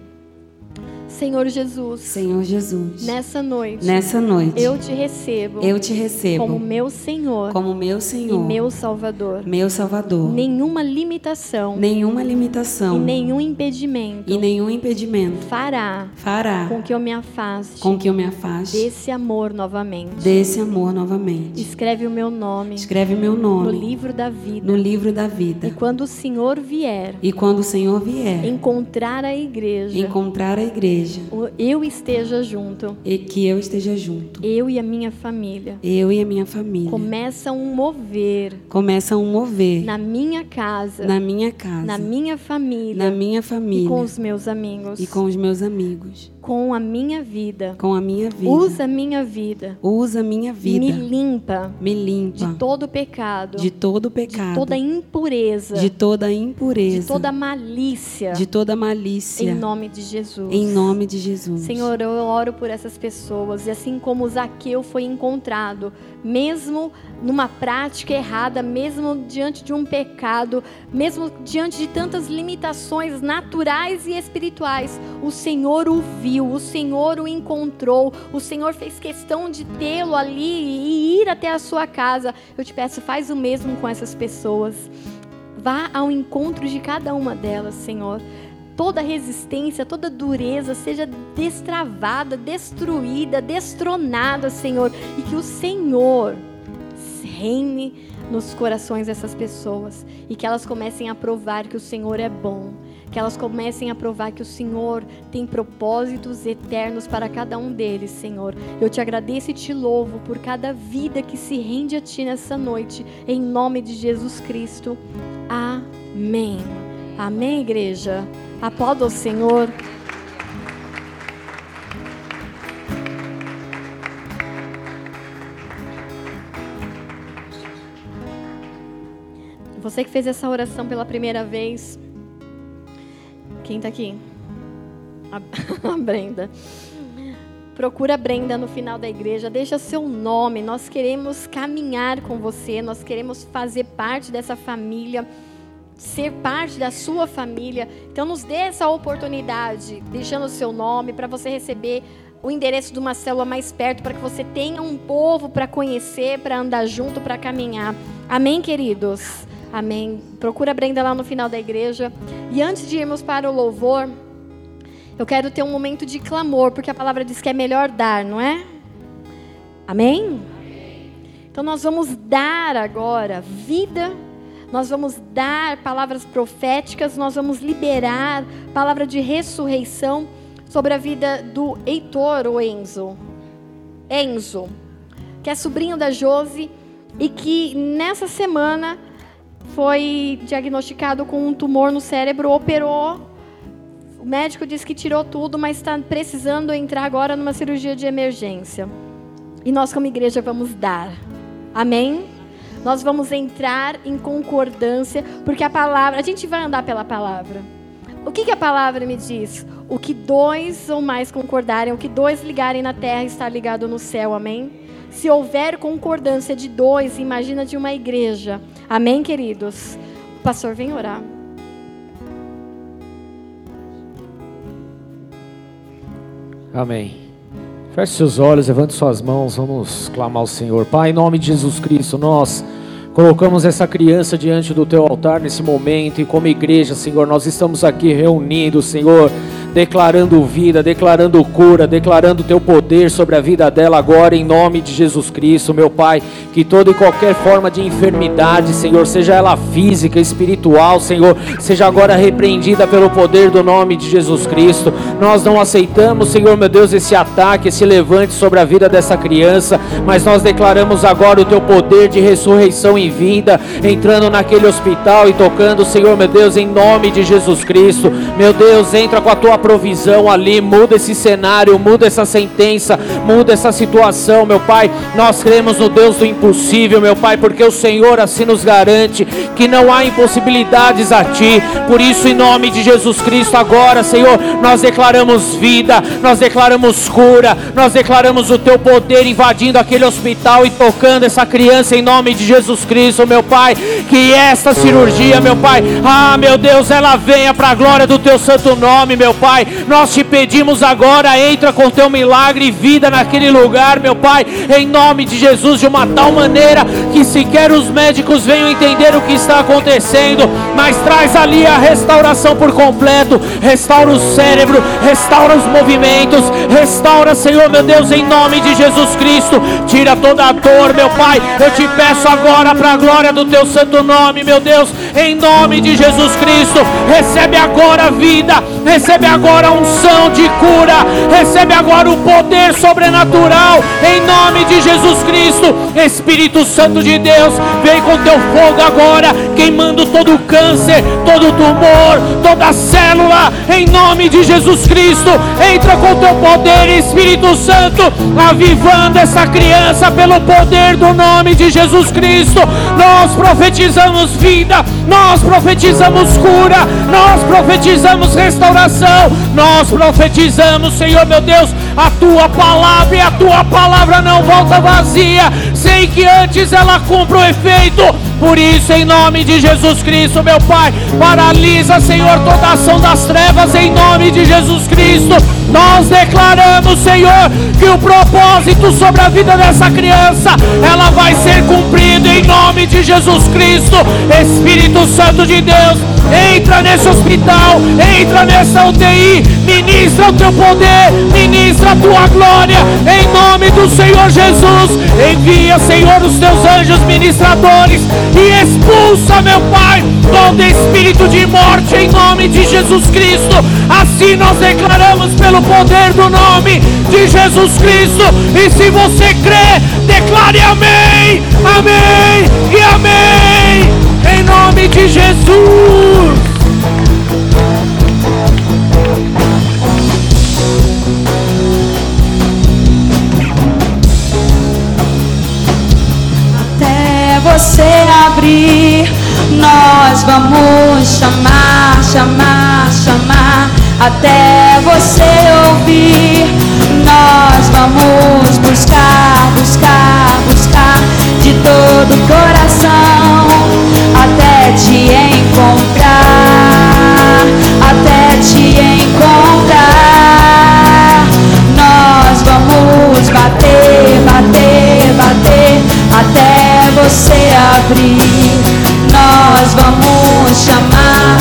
A: Senhor Jesus.
B: Senhor Jesus.
A: Nessa noite.
B: Nessa noite.
A: Eu te recebo.
B: Eu te recebo.
A: Como meu Senhor.
B: Como meu Senhor.
A: E meu Salvador.
B: Meu Salvador.
A: Nenhuma limitação.
B: Nenhuma limitação.
A: E nenhum impedimento.
B: E nenhum impedimento.
A: Fará.
B: Fará.
A: Com que eu me afaste.
B: Com que eu me afaste.
A: Desse amor novamente.
B: Desse amor novamente.
A: Escreve o meu nome.
B: Escreve o meu nome.
A: No livro da vida.
B: No livro da vida.
A: E quando o Senhor vier.
B: E quando o Senhor vier.
A: Encontrar a igreja.
B: Encontrar a igreja
A: o- eu esteja junto,
B: e que eu esteja junto.
A: eu e a minha família.
B: Eu e a minha família.
A: Começa um mover.
B: Começa um mover.
A: Na minha casa,
B: na minha casa,
A: na minha família.
B: Na minha
A: e
B: família.
A: com os meus amigos,
B: e com os meus amigos,
A: com a minha vida.
B: com a minha vida.
A: Usa a minha vida,
B: Usa a minha vida.
A: me limpa
B: Me limpa
A: de todo pecado,
B: de todo
A: de
B: pecado,
A: toda impureza,
B: de toda impureza,
A: de toda malícia,
B: de toda malícia.
A: em nome de Jesus.
B: Em nome de Jesus.
A: Senhor, eu oro por essas pessoas e assim como Zaqueu foi encontrado, mesmo numa prática errada, mesmo diante de um pecado, mesmo diante de tantas limitações naturais e espirituais, o Senhor o viu, o Senhor o encontrou, o Senhor fez questão de tê-lo ali e ir até a sua casa. Eu te peço, faz o mesmo com essas pessoas. Vá ao encontro de cada uma delas, Senhor. Toda resistência, toda dureza seja destravada, destruída, destronada, Senhor, e que o Senhor reine nos corações dessas pessoas. E que elas comecem a provar que o Senhor é bom, que elas comecem a provar que o Senhor tem propósitos eternos para cada um deles, Senhor. Eu te agradeço e te louvo por cada vida que se rende a ti nessa noite, em nome de Jesus Cristo. Amém. Amém, igreja. Aplauda o Senhor. Você que fez essa oração pela primeira vez. Quem está aqui? A, <laughs> a Brenda. Procura a Brenda no final da igreja, deixa seu nome. Nós queremos caminhar com você, nós queremos fazer parte dessa família ser parte da sua família. Então, nos dê essa oportunidade, deixando o seu nome, para você receber o endereço de uma célula mais perto, para que você tenha um povo para conhecer, para andar junto, para caminhar. Amém, queridos? Amém. Procura a Brenda lá no final da igreja. E antes de irmos para o louvor, eu quero ter um momento de clamor, porque a palavra diz que é melhor dar, não é? Amém? Então, nós vamos dar agora vida nós vamos dar palavras proféticas, nós vamos liberar palavra de ressurreição sobre a vida do Heitor, ou Enzo. Enzo, que é sobrinho da Josi e que nessa semana foi diagnosticado com um tumor no cérebro, operou. O médico disse que tirou tudo, mas está precisando entrar agora numa cirurgia de emergência. E nós, como igreja, vamos dar. Amém? Nós vamos entrar em concordância, porque a palavra, a gente vai andar pela palavra. O que, que a palavra me diz? O que dois ou mais concordarem, o que dois ligarem na terra está ligado no céu, amém? Se houver concordância de dois, imagina de uma igreja, amém, queridos? O pastor vem orar.
C: Amém. Feche seus olhos, levante suas mãos, vamos clamar ao Senhor. Pai, em nome de Jesus Cristo, nós colocamos essa criança diante do teu altar nesse momento e como igreja, Senhor, nós estamos aqui reunidos, Senhor, declarando vida, declarando cura, declarando teu poder sobre a vida dela agora em nome de Jesus Cristo, meu Pai, que toda e qualquer forma de enfermidade, Senhor, seja ela física, espiritual, Senhor, seja agora repreendida pelo poder do nome de Jesus Cristo. Nós não aceitamos, Senhor, meu Deus, esse ataque, esse levante sobre a vida dessa criança, mas nós declaramos agora o teu poder de ressurreição em vida, entrando naquele hospital e tocando, Senhor, meu Deus, em nome de Jesus Cristo. Meu Deus, entra com a tua provisão ali, muda esse cenário, muda essa sentença, muda essa situação, meu Pai. Nós cremos no Deus do impossível, meu Pai, porque o Senhor assim nos garante que não há impossibilidades a Ti. Por isso, em nome de Jesus Cristo, agora, Senhor, nós declaramos vida, nós declaramos cura, nós declaramos o Teu poder invadindo aquele hospital e tocando essa criança em nome de Jesus Cristo, meu Pai. Que esta cirurgia, meu Pai, ah, meu Deus, ela venha para a glória do Teu santo nome, meu Pai. Nós te pedimos agora, entra com Teu milagre e vida naquele lugar, meu Pai, em nome de Jesus, de uma tal maneira que sequer os médicos venham entender o que está acontecendo, mas traz ali a restauração por completo, restaura o cérebro, restaura os movimentos, restaura, Senhor, meu Deus, em nome de Jesus Cristo, tira toda a dor, meu Pai. Eu te peço agora para a glória do Teu santo nome, meu Deus, em nome de Jesus Cristo, recebe agora a vida, Recebe agora a unção de cura. Recebe agora o poder sobrenatural. Em nome de Jesus Cristo. Espírito Santo de Deus, vem com teu fogo agora, queimando todo o câncer, todo o tumor, toda a célula. Em nome de Jesus Cristo. Entra com teu poder, Espírito Santo, avivando essa criança pelo poder do nome de Jesus Cristo. Nós profetizamos vida, nós profetizamos cura, nós profetizamos restauração, nós profetizamos, Senhor meu Deus, a tua palavra e a tua palavra não volta vazia, sem que antes ela cumpra o efeito. Por isso, em nome de Jesus Cristo, meu Pai, paralisa, Senhor, toda ação das trevas, em nome de Jesus Cristo. Nós declaramos, Senhor, que o propósito sobre a vida dessa criança, ela vai ser cumprido em nome de Jesus Cristo. Espírito Santo de Deus, entra nesse hospital, entra nessa UTI, ministra o teu poder, ministra a tua glória, em nome do Senhor Jesus. Envia, Senhor, os teus anjos ministradores e expulsa, meu Pai, todo espírito de morte em nome de Jesus Cristo. Assim nós declaramos pelo poder do nome de Jesus Cristo. E se você crê, declare amém, amém e amém. Em nome de Jesus.
D: Abrir, nós vamos chamar, chamar, chamar. Até você ouvir, nós vamos buscar, buscar, buscar de todo o coração. Até te encontrar, Nós vamos chamar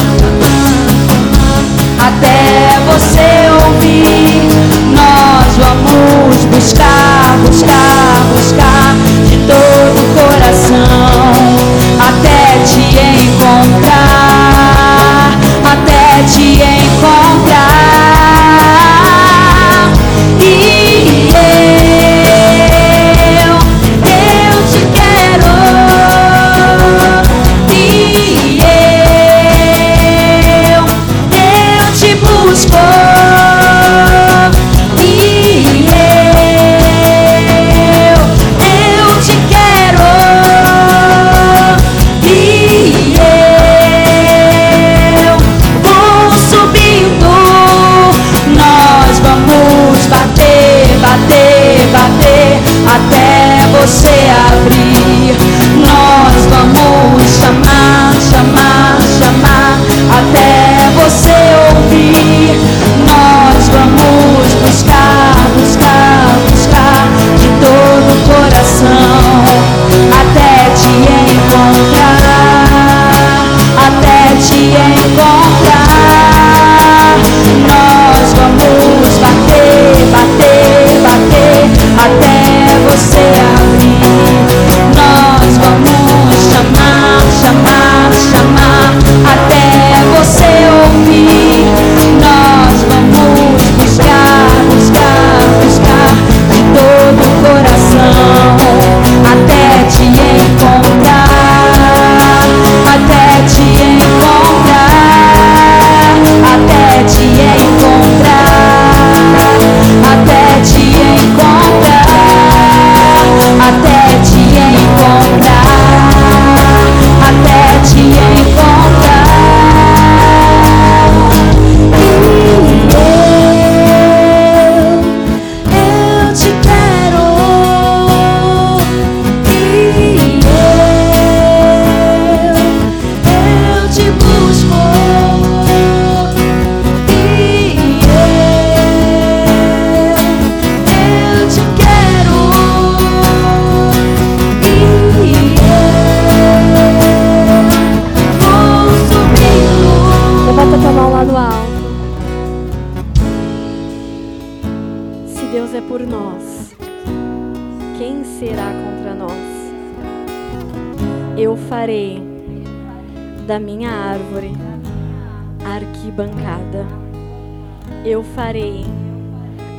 D: até você ouvir. Nós vamos buscar, Nós vamos chamar, chamar, chamar até você ouvir. Nós vamos buscar, buscar, buscar de todo o coração até te encontrar, até te encontrar. Nós vamos bater, bater, bater até você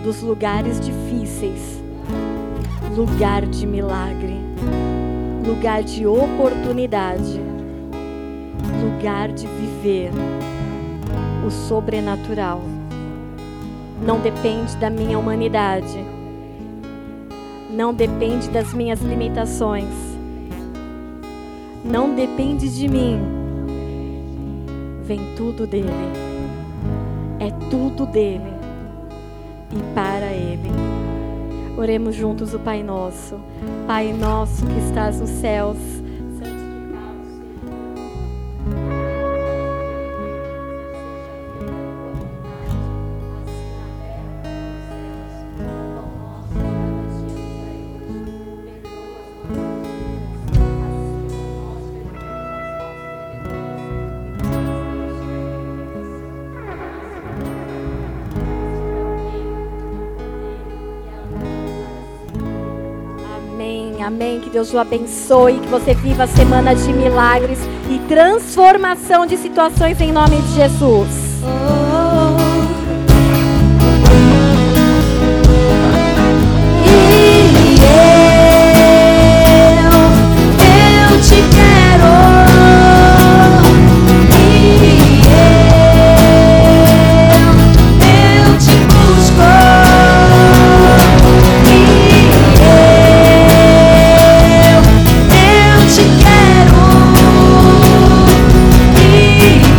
A: dos lugares difíceis. Lugar de milagre, lugar de oportunidade, lugar de viver o sobrenatural. Não depende da minha humanidade, não depende das minhas limitações, não depende de mim. Vem tudo dele, é tudo dele Oremos juntos o Pai Nosso. Pai nosso que estás nos céus. Que Deus o abençoe, que você viva a semana de milagres e transformação de situações em nome de Jesus.